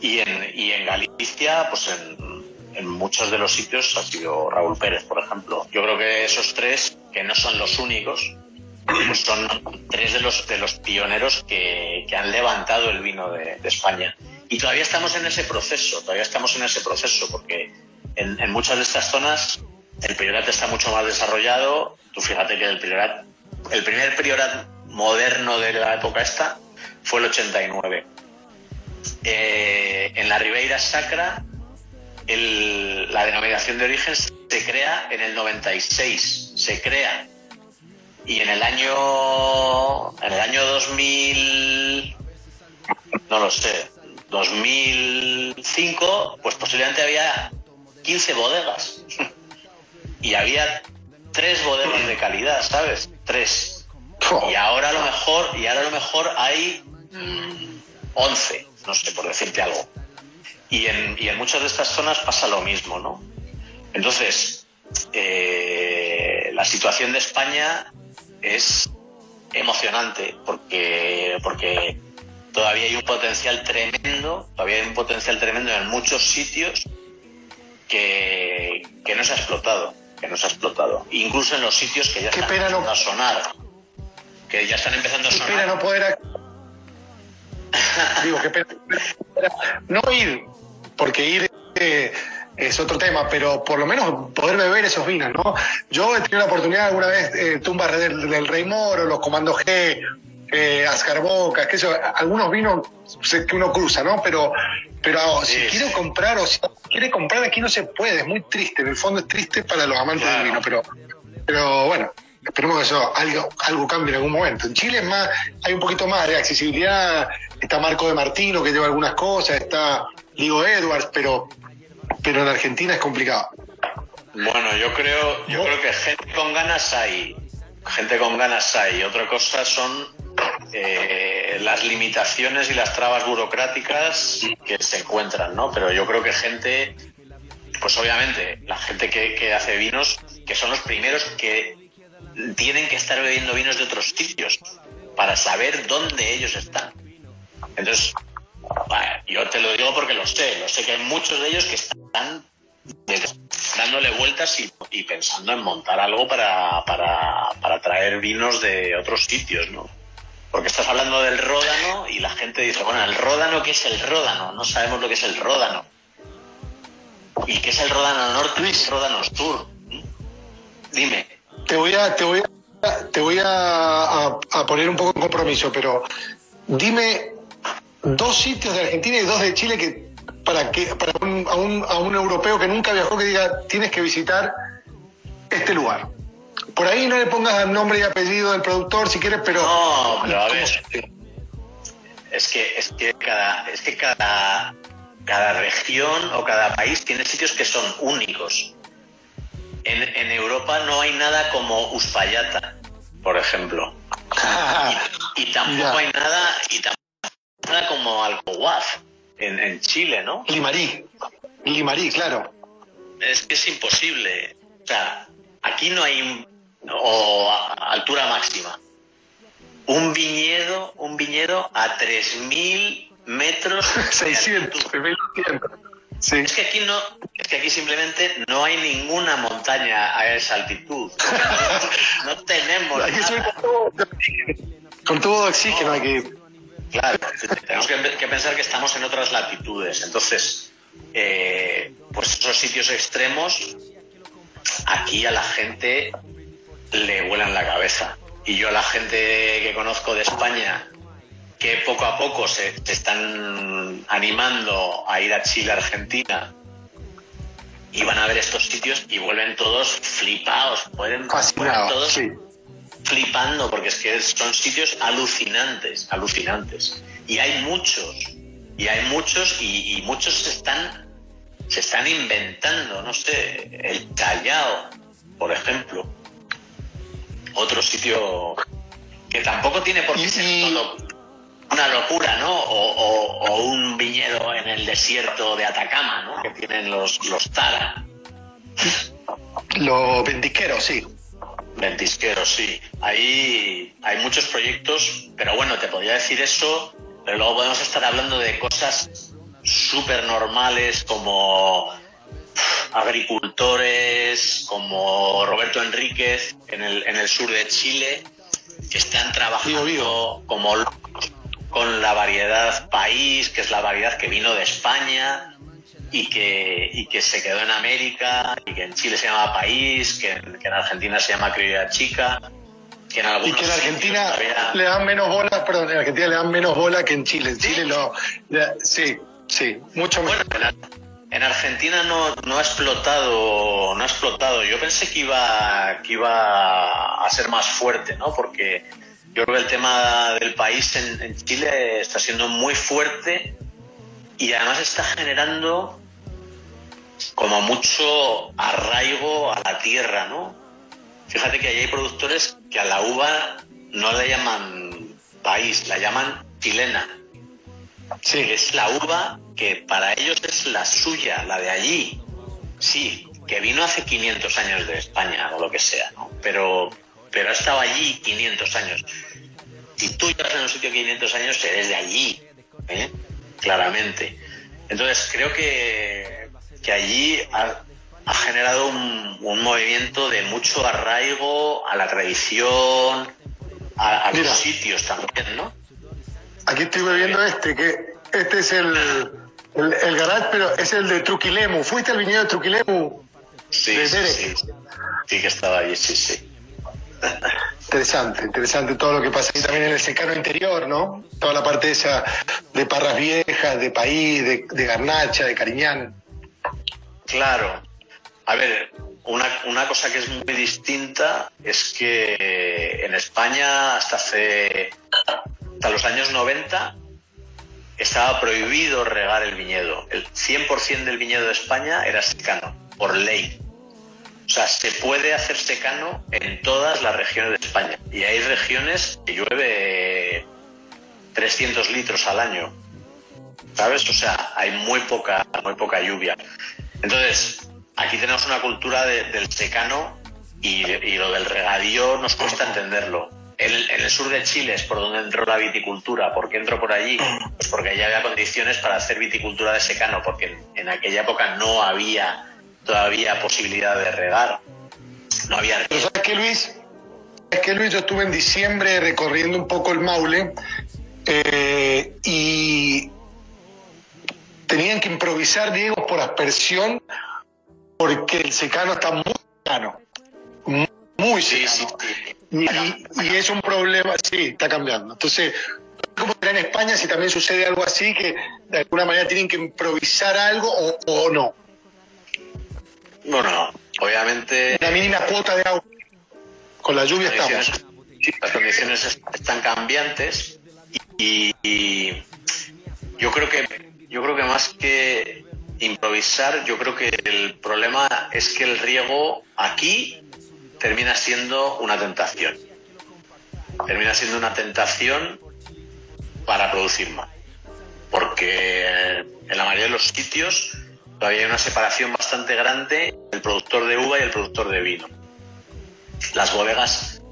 Y en, Galicia, pues en, muchos de los sitios ha sido Raúl Pérez, por ejemplo. Yo creo que esos tres, que no son los únicos, pues son tres de los, de los pioneros que, han levantado el vino de, de, España. Y todavía estamos en ese proceso, todavía estamos en ese proceso, porque en, en muchas de estas zonas el priorat está mucho más desarrollado. Tú fíjate que el priorat el primer priorat moderno de la época esta fue el 89. Eh, en la Ribeira Sacra, la denominación de origen se crea en el 96, se crea. Y en el año, en el año 2000, no lo sé, 2005, pues posiblemente había 15 bodegas. *laughs* y había tres bodegas de calidad, ¿sabes? Tres. Y ahora a lo mejor, y ahora a lo mejor hay mm, once, no sé, por decirte algo. Y en, y en muchas de estas zonas pasa lo mismo, ¿no? Entonces, eh, la situación de España es emocionante porque, porque todavía hay un potencial tremendo, todavía hay un potencial tremendo en muchos sitios que, que no se ha explotado, que no se ha explotado. Incluso en los sitios que ya están empezando a sonar, que ya están empezando a sonar. no poder... Digo, qué pena no ir, porque ir eh, es otro tema, pero por lo menos poder beber esos vinos, ¿no? Yo he tenido la oportunidad alguna vez, eh, Tumbas del, del Rey Moro, los Comando G, eh, Ascarboca, que eso, algunos vinos que uno cruza, ¿no? Pero, pero si quiero comprar o si quiere comprar aquí no se puede, es muy triste, en el fondo es triste para los amantes del vino, pero, pero bueno, esperemos que eso algo, algo cambie en algún momento. En Chile es más, hay un poquito más de accesibilidad, está Marco de Martino que lleva algunas cosas, está Ligo Edwards, pero, pero en Argentina es complicado. Bueno, yo creo, yo creo que gente con ganas hay, gente con ganas hay. Otra cosa son eh, las limitaciones y las trabas burocráticas que se encuentran, ¿no? Pero yo creo que gente, pues obviamente, la gente que, hace vinos, que son los primeros que tienen que estar bebiendo vinos de otros sitios para saber dónde ellos están. Entonces, yo te lo digo porque lo sé, lo sé que hay muchos de ellos que están dándole vueltas y, pensando en montar algo para, para, para, traer vinos de otros sitios, ¿no? Porque estás hablando del ródano y la gente dice, bueno, el ródano, ¿qué es el ródano? No sabemos lo que es el ródano. ¿Y qué es el ródano norte y el ródano sur? Dime. Te voy a, te voy a, te voy a, poner un poco en compromiso, pero dime dos sitios de Argentina y dos de Chile que para que para un, a, un, a un europeo que nunca viajó que diga tienes que visitar este lugar. Por ahí no le pongas el nombre y apellido del productor si quieres, pero no, pero a ver, es que es que cada es que cada cada región o cada país tiene sitios que son únicos. En, Europa no hay nada como Uspallata, por ejemplo. *laughs* y, tampoco hay nada, y tampoco nada como Alcohuaz en, en Chile, ¿no? Limarí. Limarí, claro. Es que es imposible. O sea, aquí no hay o altura máxima. Un viñedo, un viñedo a 3.000 metros. 600, *laughs* es que aquí no, es que aquí simplemente no hay ninguna montaña a esa altitud. *laughs* No, tenemos nada. Con todo oxígeno aquí. Claro, tenemos que, pensar que estamos en otras latitudes. Entonces, eh, pues esos sitios extremos, aquí a la gente le vuelan la cabeza. Y yo a la gente que conozco de España que poco a poco se, están animando a ir a Chile, Argentina, y van a ver estos sitios y vuelven todos flipados, pueden todos flipando, porque es que son sitios alucinantes, alucinantes. Y hay muchos, y hay muchos, y, muchos se están, se están inventando, no sé, el Callao, por ejemplo. Otro sitio que tampoco tiene por qué ser todo una locura, ¿no? O, un viñedo en el desierto de Atacama, ¿no? Que tienen los, los Tara. Los ventisqueros, sí. Ventisqueros, sí. Ahí hay muchos proyectos, pero bueno, te podría decir eso, pero luego podemos estar hablando de cosas súper normales como agricultores, como Roberto Enríquez en el, en el sur de Chile, que están trabajando como con la variedad país, que es la variedad que vino de España y que, y que se quedó en América, y que en Chile se llama país, que en, Argentina se llama criolla chica. Que en y que en Argentina le dan menos bola, perdón, en Argentina le dan menos bola que en Chile. En Chile lo, sí, sí, mucho menos. En Argentina no, no, ha explotado, no ha explotado. Yo pensé que iba, que iba a ser más fuerte, ¿no? Porque yo creo que el tema del país en, Chile está siendo muy fuerte y además está generando como mucho arraigo a la tierra, ¿no? Fíjate que hay productores que a la uva no la llaman país, la llaman chilena. Sí. Es la uva que para ellos es la suya, la de allí. Sí, que vino hace 500 años de España o lo que sea, ¿no? Pero pero ha estado allí 500 años. si tú llevas en un sitio 500 años, eres de allí, ¿eh? claramente. Entonces, creo que, que allí ha, generado un, movimiento de mucho arraigo a la tradición, a, los sitios también, ¿no? Aquí estoy viendo este, que este es el, el, el garage, pero es el de Truquilemu. ¿Fuiste al viñedo de Truquilemu? Sí, sí, sí, sí. que estaba allí, sí, sí. Interesante, interesante todo lo que pasa ahí también en el secano interior, ¿no? Toda la parte esa de Parras Viejas, de País, de, de Garnacha, de Cariñán. Claro. A ver, una, una, cosa que es muy distinta es que en España hasta hace hasta los años 90 estaba prohibido regar el viñedo. El 100% del viñedo de España era secano, por ley. O sea, se puede hacer secano en todas las regiones de España. Y hay regiones que llueve 300 litros al año. ¿Sabes? O sea, hay muy poca, muy poca lluvia. Entonces, aquí tenemos una cultura del secano y, y, lo del regadío nos cuesta entenderlo. En, el sur de Chile es por donde entró la viticultura. ¿Por qué entró por allí? Pues porque allá había condiciones para hacer viticultura de secano, porque en aquella época no había todavía posibilidad de regar. No había. Pero ¿sabes qué, Luis? Es que Luis, yo estuve en diciembre recorriendo un poco el Maule eh, y tenían que improvisar, Diego, por aspersión, porque el secano está muy secano. Muy secano. Y, es un problema, sí, está cambiando. Entonces, ¿cómo será en España si también sucede algo así, que de alguna manera tienen que improvisar algo o, o no? Bueno, obviamente. La mínima cuota de agua. Con la lluvia estamos. Las condiciones están cambiantes y, yo creo que yo creo que más que improvisar, yo creo que el problema es que el riego aquí termina siendo una tentación. Termina siendo una tentación para producir más. Porque en la mayoría de los sitios todavía hay una separación bastante grande entre el productor de uva y el productor de vino. Las bodegas,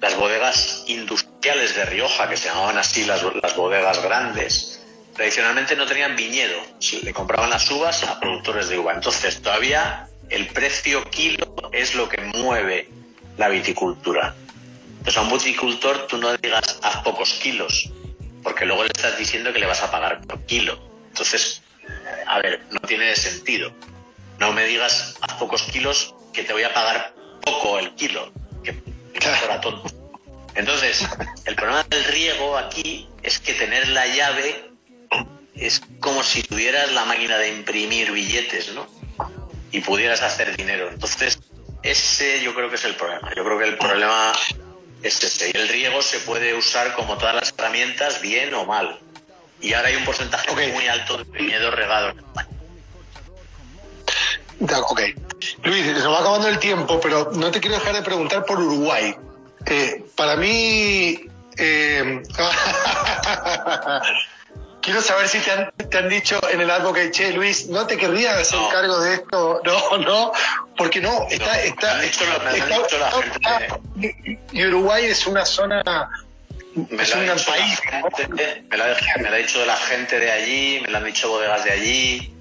las bodegas industriales de Rioja, que se llamaban así las, las bodegas grandes, tradicionalmente no tenían viñedo, le compraban las uvas a productores de uva. Entonces todavía el precio kilo es lo que mueve la viticultura. Entonces a un viticultor tú no digas haz pocos kilos, porque luego le estás diciendo que le vas a pagar por kilo. Entonces a ver, no tiene sentido. No me digas a pocos kilos que te voy a pagar poco el kilo, que, tonto. Entonces, el problema del riego aquí es que tener la llave es como si tuvieras la máquina de imprimir billetes, ¿no? Y pudieras hacer dinero. Entonces, ese yo creo que es el problema. Yo creo que el problema es ese. Y el riego se puede usar como todas las herramientas, bien o mal y ahora hay un porcentaje muy alto de viñedos regados en España. Ok. Luis, se va acabando el tiempo, pero no te quiero dejar de preguntar por Uruguay. Eh, para mí, eh, *laughs* quiero saber si te han, te han, dicho en el que che, Luis, ¿no te querrías hacer cargo de esto? No, no, porque no, está, está, y Uruguay es una zona me lo, ha país, me, lo ha, dicho de la gente de allí, me lo han dicho bodegas de allí,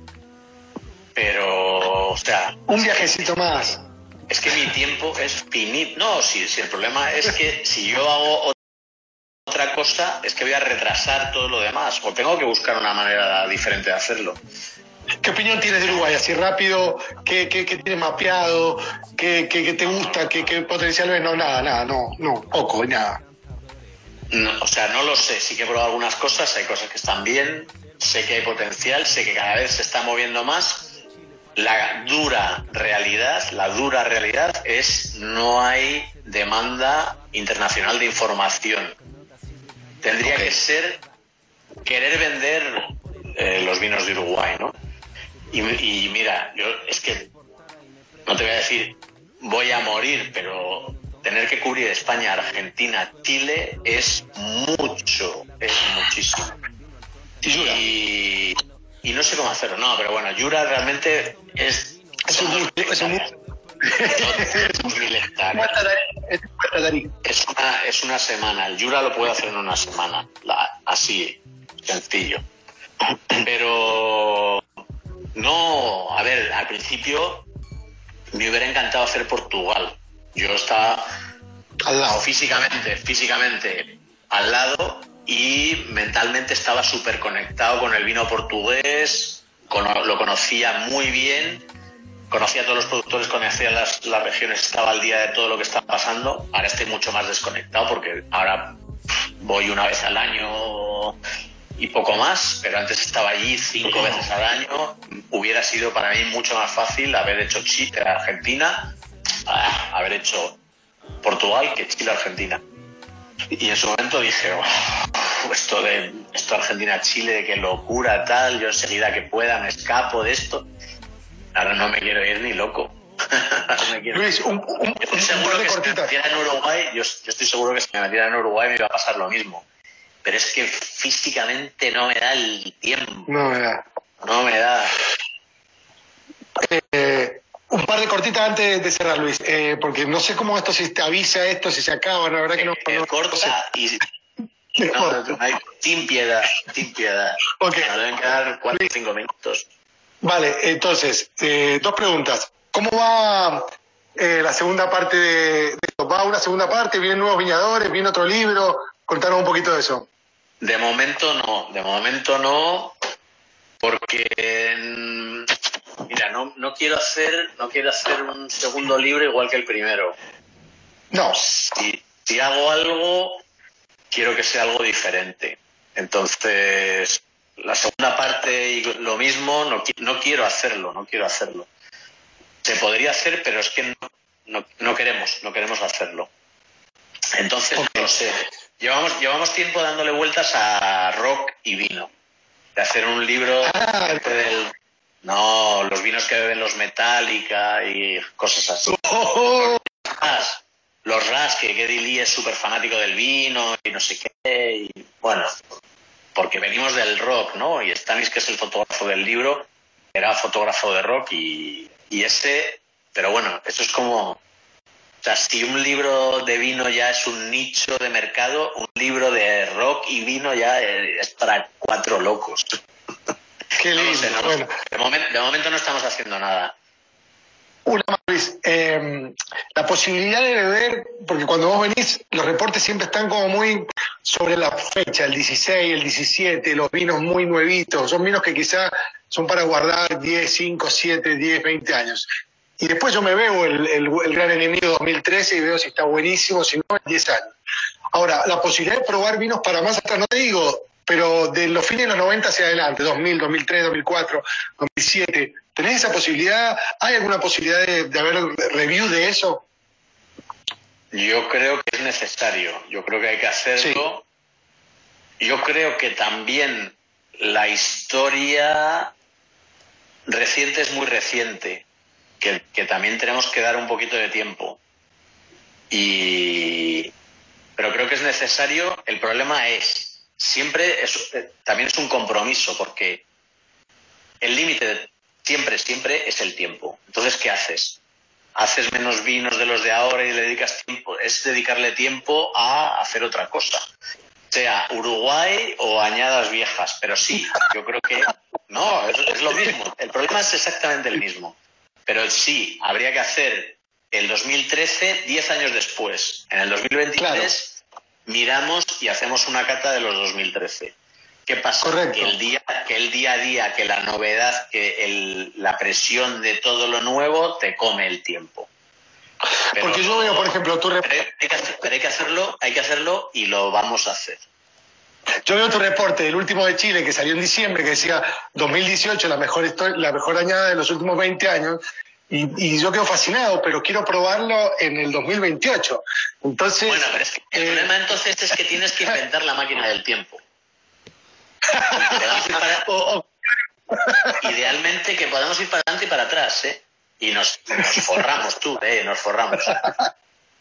pero, o sea... Un viajecito más. Es que mi tiempo es finito. No, si, si el problema es que si yo hago otra cosa, es que voy a retrasar todo lo demás, o tengo que buscar una manera diferente de hacerlo. ¿Qué opinión tienes de Uruguay? Así rápido, ¿qué, qué, qué tienes mapeado? ¿Qué, qué, te gusta? ¿Qué, ¿Qué potencial ves? No, nada, nada, no, no, poco, nada. No, o sea, no lo sé. Sí que he probado algunas cosas, hay cosas que están bien, sé que hay potencial, sé que cada vez se está moviendo más. La dura realidad, la dura realidad es no hay demanda internacional de información. Tendría que ser querer vender eh, los vinos de Uruguay, ¿no? Y, y mira, yo es que no te voy a decir voy a morir, pero tener que cubrir España, Argentina, Chile es mucho, es muchísimo. Y, no sé cómo hacerlo, no, pero bueno, Yura realmente es... Es un, Es una, es una semana. El Jura lo puede hacer en una semana. así, sencillo. Pero no, a ver, al principio me hubiera encantado hacer Portugal. Yo estaba al lado. Físicamente, físicamente al lado y mentalmente estaba súper conectado con el vino portugués, lo conocía muy bien, conocía a todos los productores, conocía las, regiones, estaba al día de todo lo que estaba pasando. Ahora estoy mucho más desconectado porque ahora voy una vez al año y poco más, pero antes estaba allí cinco veces al año. Hubiera sido para mí mucho más fácil haber hecho Chile, Argentina, ah, haber hecho Portugal que Chile, Argentina. Y en su momento dije, esto de esto Argentina, Chile, qué locura, tal, yo enseguida que pueda me escapo de esto. Ahora no me quiero ir ni loco. *laughs* Luis, un, un, estoy seguro que si me metiera en Uruguay, yo, yo, estoy seguro que si me metiera en Uruguay me iba a pasar lo mismo. Pero es que físicamente no me da el tiempo. No me da. No me da. Eh, un par de cortitas antes de cerrar, Luis, eh, porque no sé cómo esto, si te avisa esto, si se acaba, la verdad que no. Eh, corta y. *laughs* No, sin piedad, sin piedad. Ok. Me deben quedar cuatro o cinco minutos. Vale, entonces, eh, dos preguntas. ¿Cómo va eh, la segunda parte de, esto? ¿Va una segunda parte? ¿Vienen nuevos viñadores? ¿Viene otro libro? Contanos un poquito de eso. De momento no, de momento no, porque mira, no, no quiero hacer, no quiero hacer un segundo libro igual que el primero. No. Si, si hago algo, quiero que sea algo diferente. Entonces, la segunda parte y lo mismo, no, no quiero hacerlo, no quiero hacerlo. Se podría hacer, pero es que no, no, queremos, no queremos hacerlo. Entonces, no sé. Llevamos, llevamos tiempo dándole vueltas a rock y vino. De hacer un libro ah, del, no, los vinos que beben los Metallica y cosas así. Oh. Los Ras, que Geddy Lee es súper fanático del vino y no sé qué. Y, bueno, porque venimos del rock, ¿no? Y Stanis, que es el fotógrafo del libro, era fotógrafo de rock y, y ese, pero bueno, eso es como, o sea, si un libro de vino ya es un nicho de mercado, un libro de rock y vino ya es para cuatro locos. Qué lindo. bueno. de, momento, de momento no estamos haciendo nada. Una más, eh, la posibilidad de beber, porque cuando vos venís, los reportes siempre están como muy sobre la fecha, el 16, el 17, los vinos muy nuevitos, son vinos que quizás son para guardar 10, 5, 7, 10, 20 años. Y después yo me veo el, el, Gran Enemigo 2013 y veo si está buenísimo, si no, en 10 años. Ahora, la posibilidad de probar vinos para más atrás, no te digo, pero de los fines de los 90 hacia adelante, 2000, 2003, 2004, 2007, ¿tenés esa posibilidad? ¿Hay alguna posibilidad de, de haber review de eso? Yo creo que es necesario, yo creo que hay que hacerlo. Yo creo que también la historia reciente es muy reciente, que, también tenemos que dar un poquito de tiempo. Y, pero creo que es necesario. El problema es, siempre es, eh, también es un compromiso, porque el límite siempre, siempre es el tiempo. Entonces, ¿qué haces? haces menos vinos de los de ahora y le dedicas tiempo, es dedicarle tiempo a hacer otra cosa. Sea Uruguay o añadas viejas, pero sí, yo creo que no, es, lo mismo. El problema es exactamente el mismo. Pero sí, habría que hacer el 2013 10 años después. En el 2023 miramos y hacemos una cata de los 2013. ¿Qué pasa? Que el, día, que el día a día, que la novedad, que el, la presión de todo lo nuevo te come el tiempo. Porque yo veo, por ejemplo, tu reporte. Hay, hay, que hacerlo, hay que hacerlo y lo vamos a hacer. Yo veo tu reporte, el último de Chile, que salió en diciembre, que decía 2018, la mejor, la mejor añada de los últimos 20 años, y, y, yo quedo fascinado, pero quiero probarlo en el 2028. Entonces, bueno, pero es que el eh, problema entonces es que tienes que inventar la máquina del tiempo. *laughs* Idealmente que podamos ir para adelante y para atrás, ¿eh? Y nos, forramos tú, ¿eh? Nos forramos.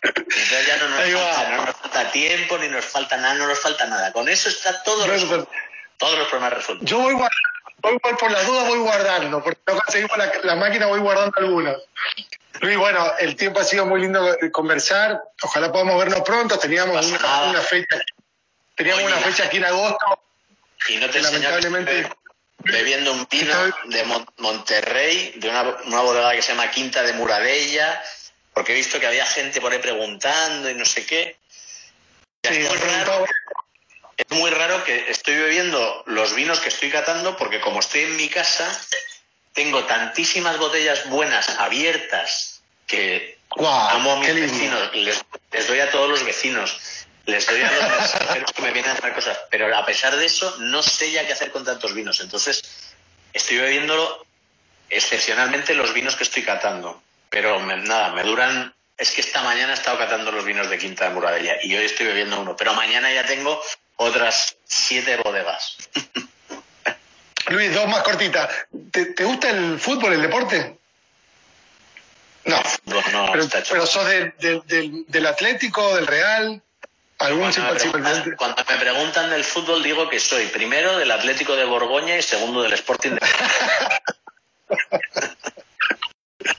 Entonces ya no nos, falta, tiempo, ni nos falta nada, no nos falta nada. Con eso está todo todos los problemas resueltos. Yo voy Voy, por las dudas voy guardando, porque no conseguimos la, la máquina, voy guardando algunos. Luis, bueno, el tiempo ha sido muy lindo conversar. Ojalá podamos vernos pronto. Teníamos una, fecha, teníamos una fecha aquí en agosto. Y no te lamentablemente bebiendo un vino de Monterrey, de una, una bodega que se llama Quinta de Muradella, porque he visto que había gente por ahí preguntando y no sé qué. muy raro, es muy raro que estoy bebiendo los vinos que estoy catando porque como estoy en mi casa, tengo tantísimas botellas buenas abiertas que amo a mis vecinos, les, doy a todos los vecinos, les doy a los mensajeros que me vienen a hacer cosas, pero a pesar de eso no sé ya qué hacer con tantos vinos, entonces estoy bebiendo excepcionalmente los vinos que estoy catando, pero nada, me duran, es que esta mañana he estado catando los vinos de Quinta de Muradella y hoy estoy bebiendo uno, pero mañana ya tengo otras siete bodegas. Luis, dos más cortitas. ¿Te, gusta el fútbol, el deporte? No. no, pero, sos del, Atlético, del Real. ¿Algún cuando, cuando me preguntan del fútbol digo que soy primero del Atlético de Borgoña y segundo del Sporting de *laughs*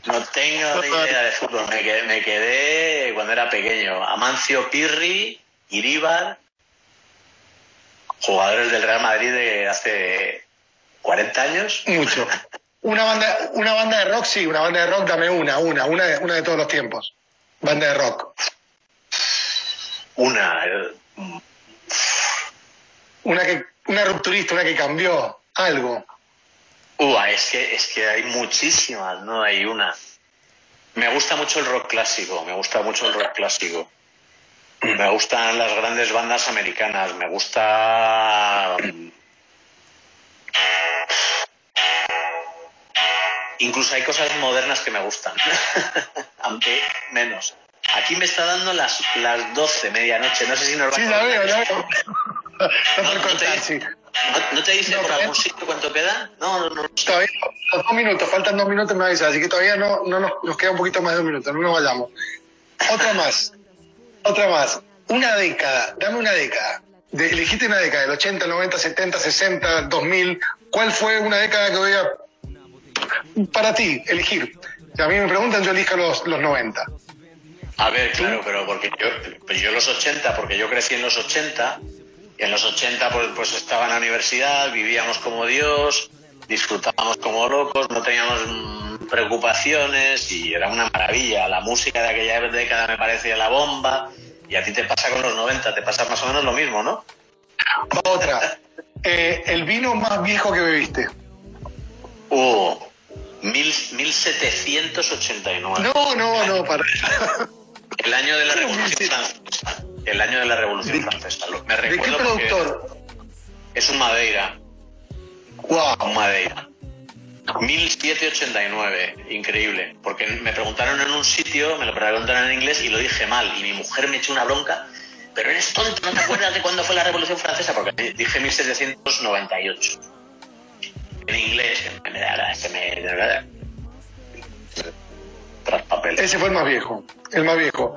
No tengo idea de fútbol. Me quedé, me quedé, cuando era pequeño. Amancio Pirri, Iríbar, jugadores del Real Madrid de hace 40 años. Mucho. Una banda, una banda de rock, sí, una banda de rock, dame una, una, una de, una de todos los tiempos. Banda de rock. Una. Una que, una rupturista, una que cambió algo. Uh, es que, es que hay muchísimas, no hay una. Me gusta mucho el rock clásico, me gusta mucho el rock clásico. Me gustan las grandes bandas americanas, me gusta Incluso hay cosas modernas que me gustan, *laughs* aunque menos. Aquí me está dando las, las 12, medianoche. No sé si nos va sí, a... Sí, la veo, la veo. No, te, dice por algún sitio cuánto queda? No, no, no. Todavía dos minutos, faltan dos minutos me avisa, así que todavía no, no nos, nos, queda un poquito más de dos minutos, no nos vayamos. Otra más, otra más. Una década, dame una década. De, elegiste una década, del 80, 90, 70, 60, 2000. ¿Cuál fue una década que voy a para ti, elegir. Si a mí me preguntan, yo elijo los, los 90. A ver, claro, pero porque yo, yo los 80, porque yo crecí en los 80, y en los 80 pues, pues estaba en la universidad, vivíamos como Dios, disfrutábamos como locos, no teníamos preocupaciones y era una maravilla. La música de aquella década me parecía la bomba y a ti te pasa con los 90, te pasa más o menos lo mismo, ¿no? Otra. Eh, el vino más viejo que bebiste. Uh, mil, 1789. No, no, no, para. El año de la Revolución Francesa. El año de la Revolución Francesa. Me ¿De qué productor? Es un Madeira. Wow. Un Madeira. 1789, increíble. Porque me preguntaron en un sitio, me lo preguntaron en inglés y lo dije mal. Y mi mujer me echó una bronca. Pero eres tonto, ¿no te acuerdas de cuándo fue la Revolución Francesa? Porque dije 1798 en inglés, que me da, que me tras papel. Ese fue el más viejo, el más viejo.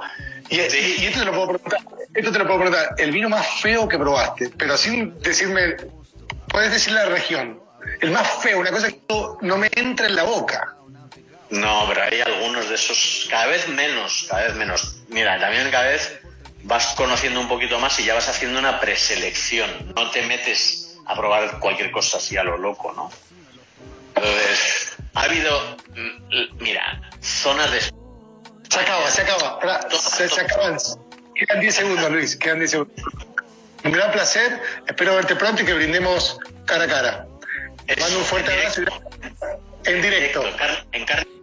Y, esto te lo puedo preguntar, esto te lo puedo preguntar, el vino más feo que probaste, pero sin decirme, puedes decir la región, el más feo, una cosa que no, me entra en la boca. No, pero hay algunos de esos, cada vez menos, cada vez menos. Mira, también cada vez vas conociendo un poquito más y ya vas haciendo una preselección. No te metes a probar cualquier cosa así a lo loco, ¿no? Entonces, ha habido, mm, mira, zonas de... Se acaba, se acaba, se, se acaban. Quedan 10 segundos, Luis, quedan 10 segundos. Un gran placer, espero verte pronto y que brindemos cara a cara. Mando un fuerte abrazo en directo. En carne olores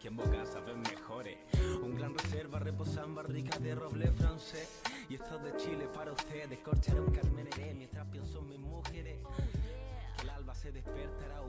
que en boca saben mejores. Un gran reserva reposa en barrica de roble francés. Y esto de Chile para ustedes, corcharon Carmen mientras pienso en mis mujeres. El alba se despertará,